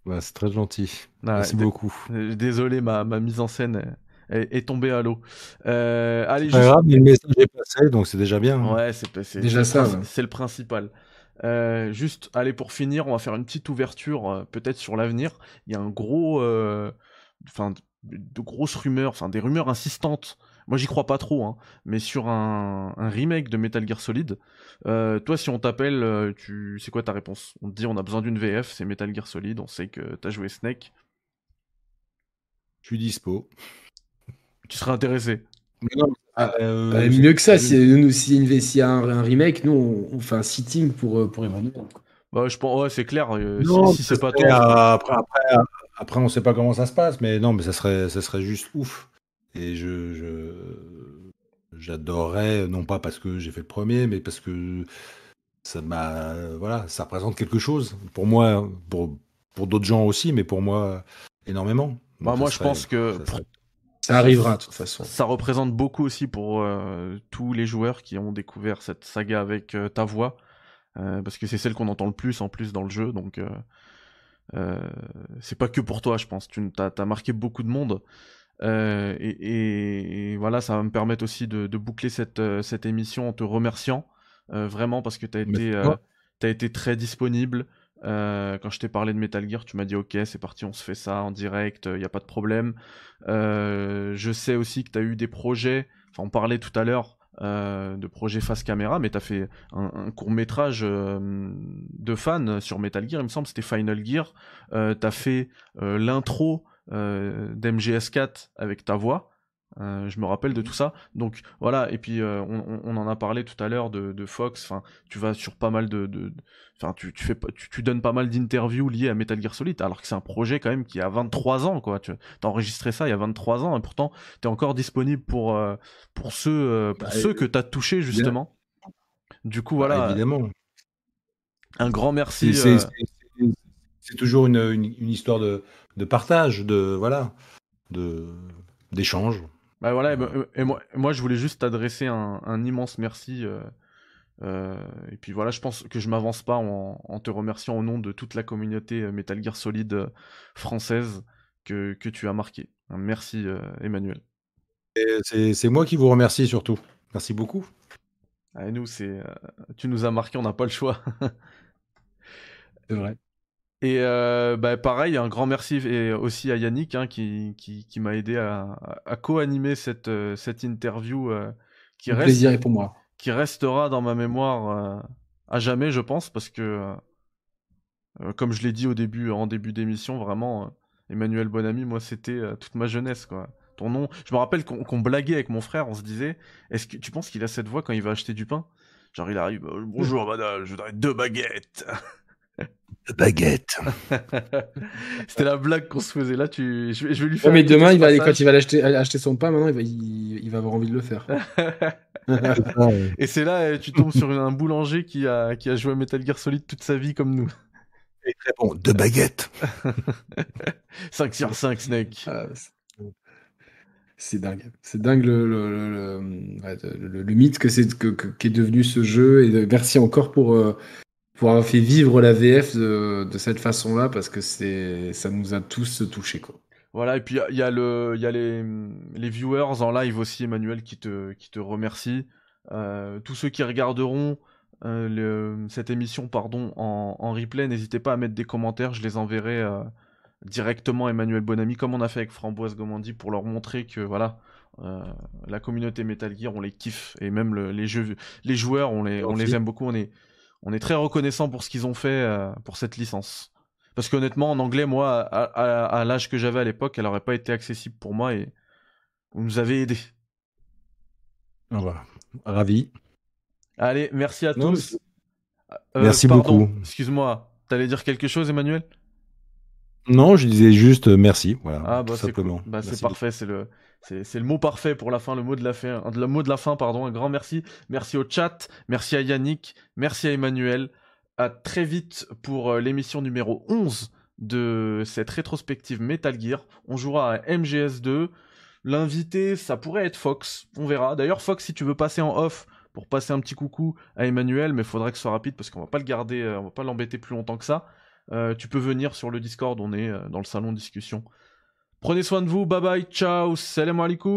Bah, c'est très gentil. Ah Merci beaucoup. Désolé, ma, ma mise en scène est, tombée à l'eau. allez, pas grave, mais le message est passé, donc c'est déjà bien. Hein. Ouais, c'est déjà ça. C'est le principal. Euh, juste, allez, pour finir, on va faire une petite ouverture, euh, peut-être sur l'avenir. Il y a un gros. Euh, enfin, de grosses rumeurs, enfin, des rumeurs insistantes. Moi, j'y crois pas trop, hein, mais sur un, remake de Metal Gear Solid. toi, si on t'appelle, tu c'est quoi ta réponse? On te dit on a besoin d'une VF, c'est Metal Gear Solid, on sait que t'as joué Snake. Je suis dispo. Tu serais intéressé ah, euh, bah, mieux que ça, si, nous, si, il y a un, remake, nous, on, fait un sitting pour, euh, pour Emmanuel. Bah, je pense, ouais, c'est clair. Euh, si, c'est pas toi. Après, après, après, on sait pas comment ça se passe, mais non, mais ça serait, ça serait juste ouf. Et je, je j'adorerais, non pas parce que j'ai fait le premier, mais parce que ça m'a, voilà, ça représente quelque chose pour moi, pour, pour d'autres gens aussi, mais pour moi énormément. Bah, moi, je pense que ça arrivera de toute façon. Ça représente beaucoup aussi pour euh, tous les joueurs qui ont découvert cette saga avec euh, ta voix, euh, parce que c'est celle qu'on entend le plus en plus dans le jeu, donc c'est pas que pour toi, je pense. Tu as, marqué beaucoup de monde. Et, voilà, ça va me permettre aussi de, boucler cette, cette émission en te remerciant vraiment parce que tu as, été, as été très disponible. Euh, quand je t'ai parlé de Metal Gear, tu m'as dit ok, c'est parti, on se fait ça en direct, il n'y a pas de problème. Euh, je sais aussi que tu as eu des projets, enfin on parlait tout à l'heure euh, de projets face caméra, mais tu as fait un, court métrage de fans sur Metal Gear, il me semble, c'était Final Gear. tu as fait l'intro d'MGS4 avec ta voix. Je me rappelle de tout ça. Donc voilà, et puis on, en a parlé tout à l'heure de, Fox. Enfin, tu vas sur pas mal de, Enfin, tu, tu, fais, tu, tu donnes pas mal d'interviews liées à Metal Gear Solid, alors que c'est un projet quand même qui a 23 ans, quoi. Tu as enregistré ça il y a 23 ans, et pourtant, tu es encore disponible pour, euh, pour ceux, euh, pour bah, ceux que tu as touchés, justement. Du coup, voilà. Bah, évidemment. Un grand merci. C'est euh, toujours une, une, histoire de, de, partage, de voilà, de d'échange. Bah voilà, et, moi, moi, je voulais juste t'adresser un, un, immense merci et puis voilà, je pense que je m'avance pas en, te remerciant au nom de toute la communauté Metal Gear Solid française que, que tu as marqué. Merci Emmanuel. C'est moi qui vous remercie surtout. Merci beaucoup. Ah, nous, c'est, tu nous as marqué, on n'a pas le choix. [laughs] c'est vrai. Et euh, bah, pareil, un grand merci et aussi à Yannick hein, qui, qui, m'a aidé à, à co-animer cette, euh, cette interview euh, qui, reste, plaisir pour moi. qui restera dans ma mémoire à jamais, je pense, parce que, comme je l'ai dit au début, en début d'émission, vraiment, Emmanuel Bonamy, moi, c'était toute ma jeunesse. Quoi. Ton nom, je me rappelle qu'on blaguait avec mon frère, on se disait, est-ce que tu penses qu'il a cette voix quand il va acheter du pain? Genre, il arrive, bonjour [laughs] madame, je voudrais deux baguettes. Baguette. [laughs] C'était la blague qu'on se faisait là. Tu... Je, vais lui faire. mais demain, il va, quand il va acheter, acheter son pain, maintenant, il va, il, va avoir envie de le faire. [laughs] Et c'est là, tu tombes sur un boulanger qui a, qui a joué à Metal Gear Solid toute sa vie comme nous. Et très bon, deux baguettes. [laughs] 5 sur 5, Snake. Ah, c'est dingue. C'est dingue le, le, le, mythe que c'est que, qu'est devenu ce jeu. Et merci encore pour, euh, pour avoir fait vivre la VF de, cette façon-là, parce que c'est ça nous a tous touchés. Quoi. Voilà, et puis il y a, le, y a les, les viewers en live aussi, Emmanuel, qui te, qui te remercie. Euh, tous ceux qui regarderont euh, le, cette émission pardon, en, en replay, n'hésitez pas à mettre des commentaires, je les enverrai euh, directement à Emmanuel Bonamy, comme on a fait avec Framboise Gomandi, pour leur montrer que voilà, la communauté Metal Gear, on les kiffe, et même les, jeux, les joueurs, on les, on les aime beaucoup, on est on est très reconnaissant pour ce qu'ils ont fait euh, pour cette licence. Parce qu'honnêtement, en anglais, moi, à, l'âge que j'avais à l'époque, elle n'aurait pas été accessible pour moi et vous nous avez aidés. Voilà. Ravi. Allez, merci à tous. Euh, merci beaucoup. Excuse-moi, t'allais dire quelque chose, Emmanuel? Non, je disais juste euh, merci. Voilà, ah, bah, simplement. Bah, c'est parfait, c'est le. C'est le mot parfait pour la fin, le mot de la fin, le mot de la fin, pardon. Un grand merci. Merci au chat, merci à Yannick, merci à Emmanuel. À très vite pour euh, l'émission numéro 11 de cette rétrospective Metal Gear. On jouera à MGS2. L'invité, ça pourrait être Fox. On verra. D'ailleurs, Fox, si tu veux passer en off pour passer un petit coucou à Emmanuel, mais il faudrait que ce soit rapide parce qu'on va pas le garder, euh, on va pas l'embêter plus longtemps que ça. Euh, tu peux venir sur le Discord, on est dans le salon de discussion. Prenez soin de vous, bye bye, ciao, salam alaikum.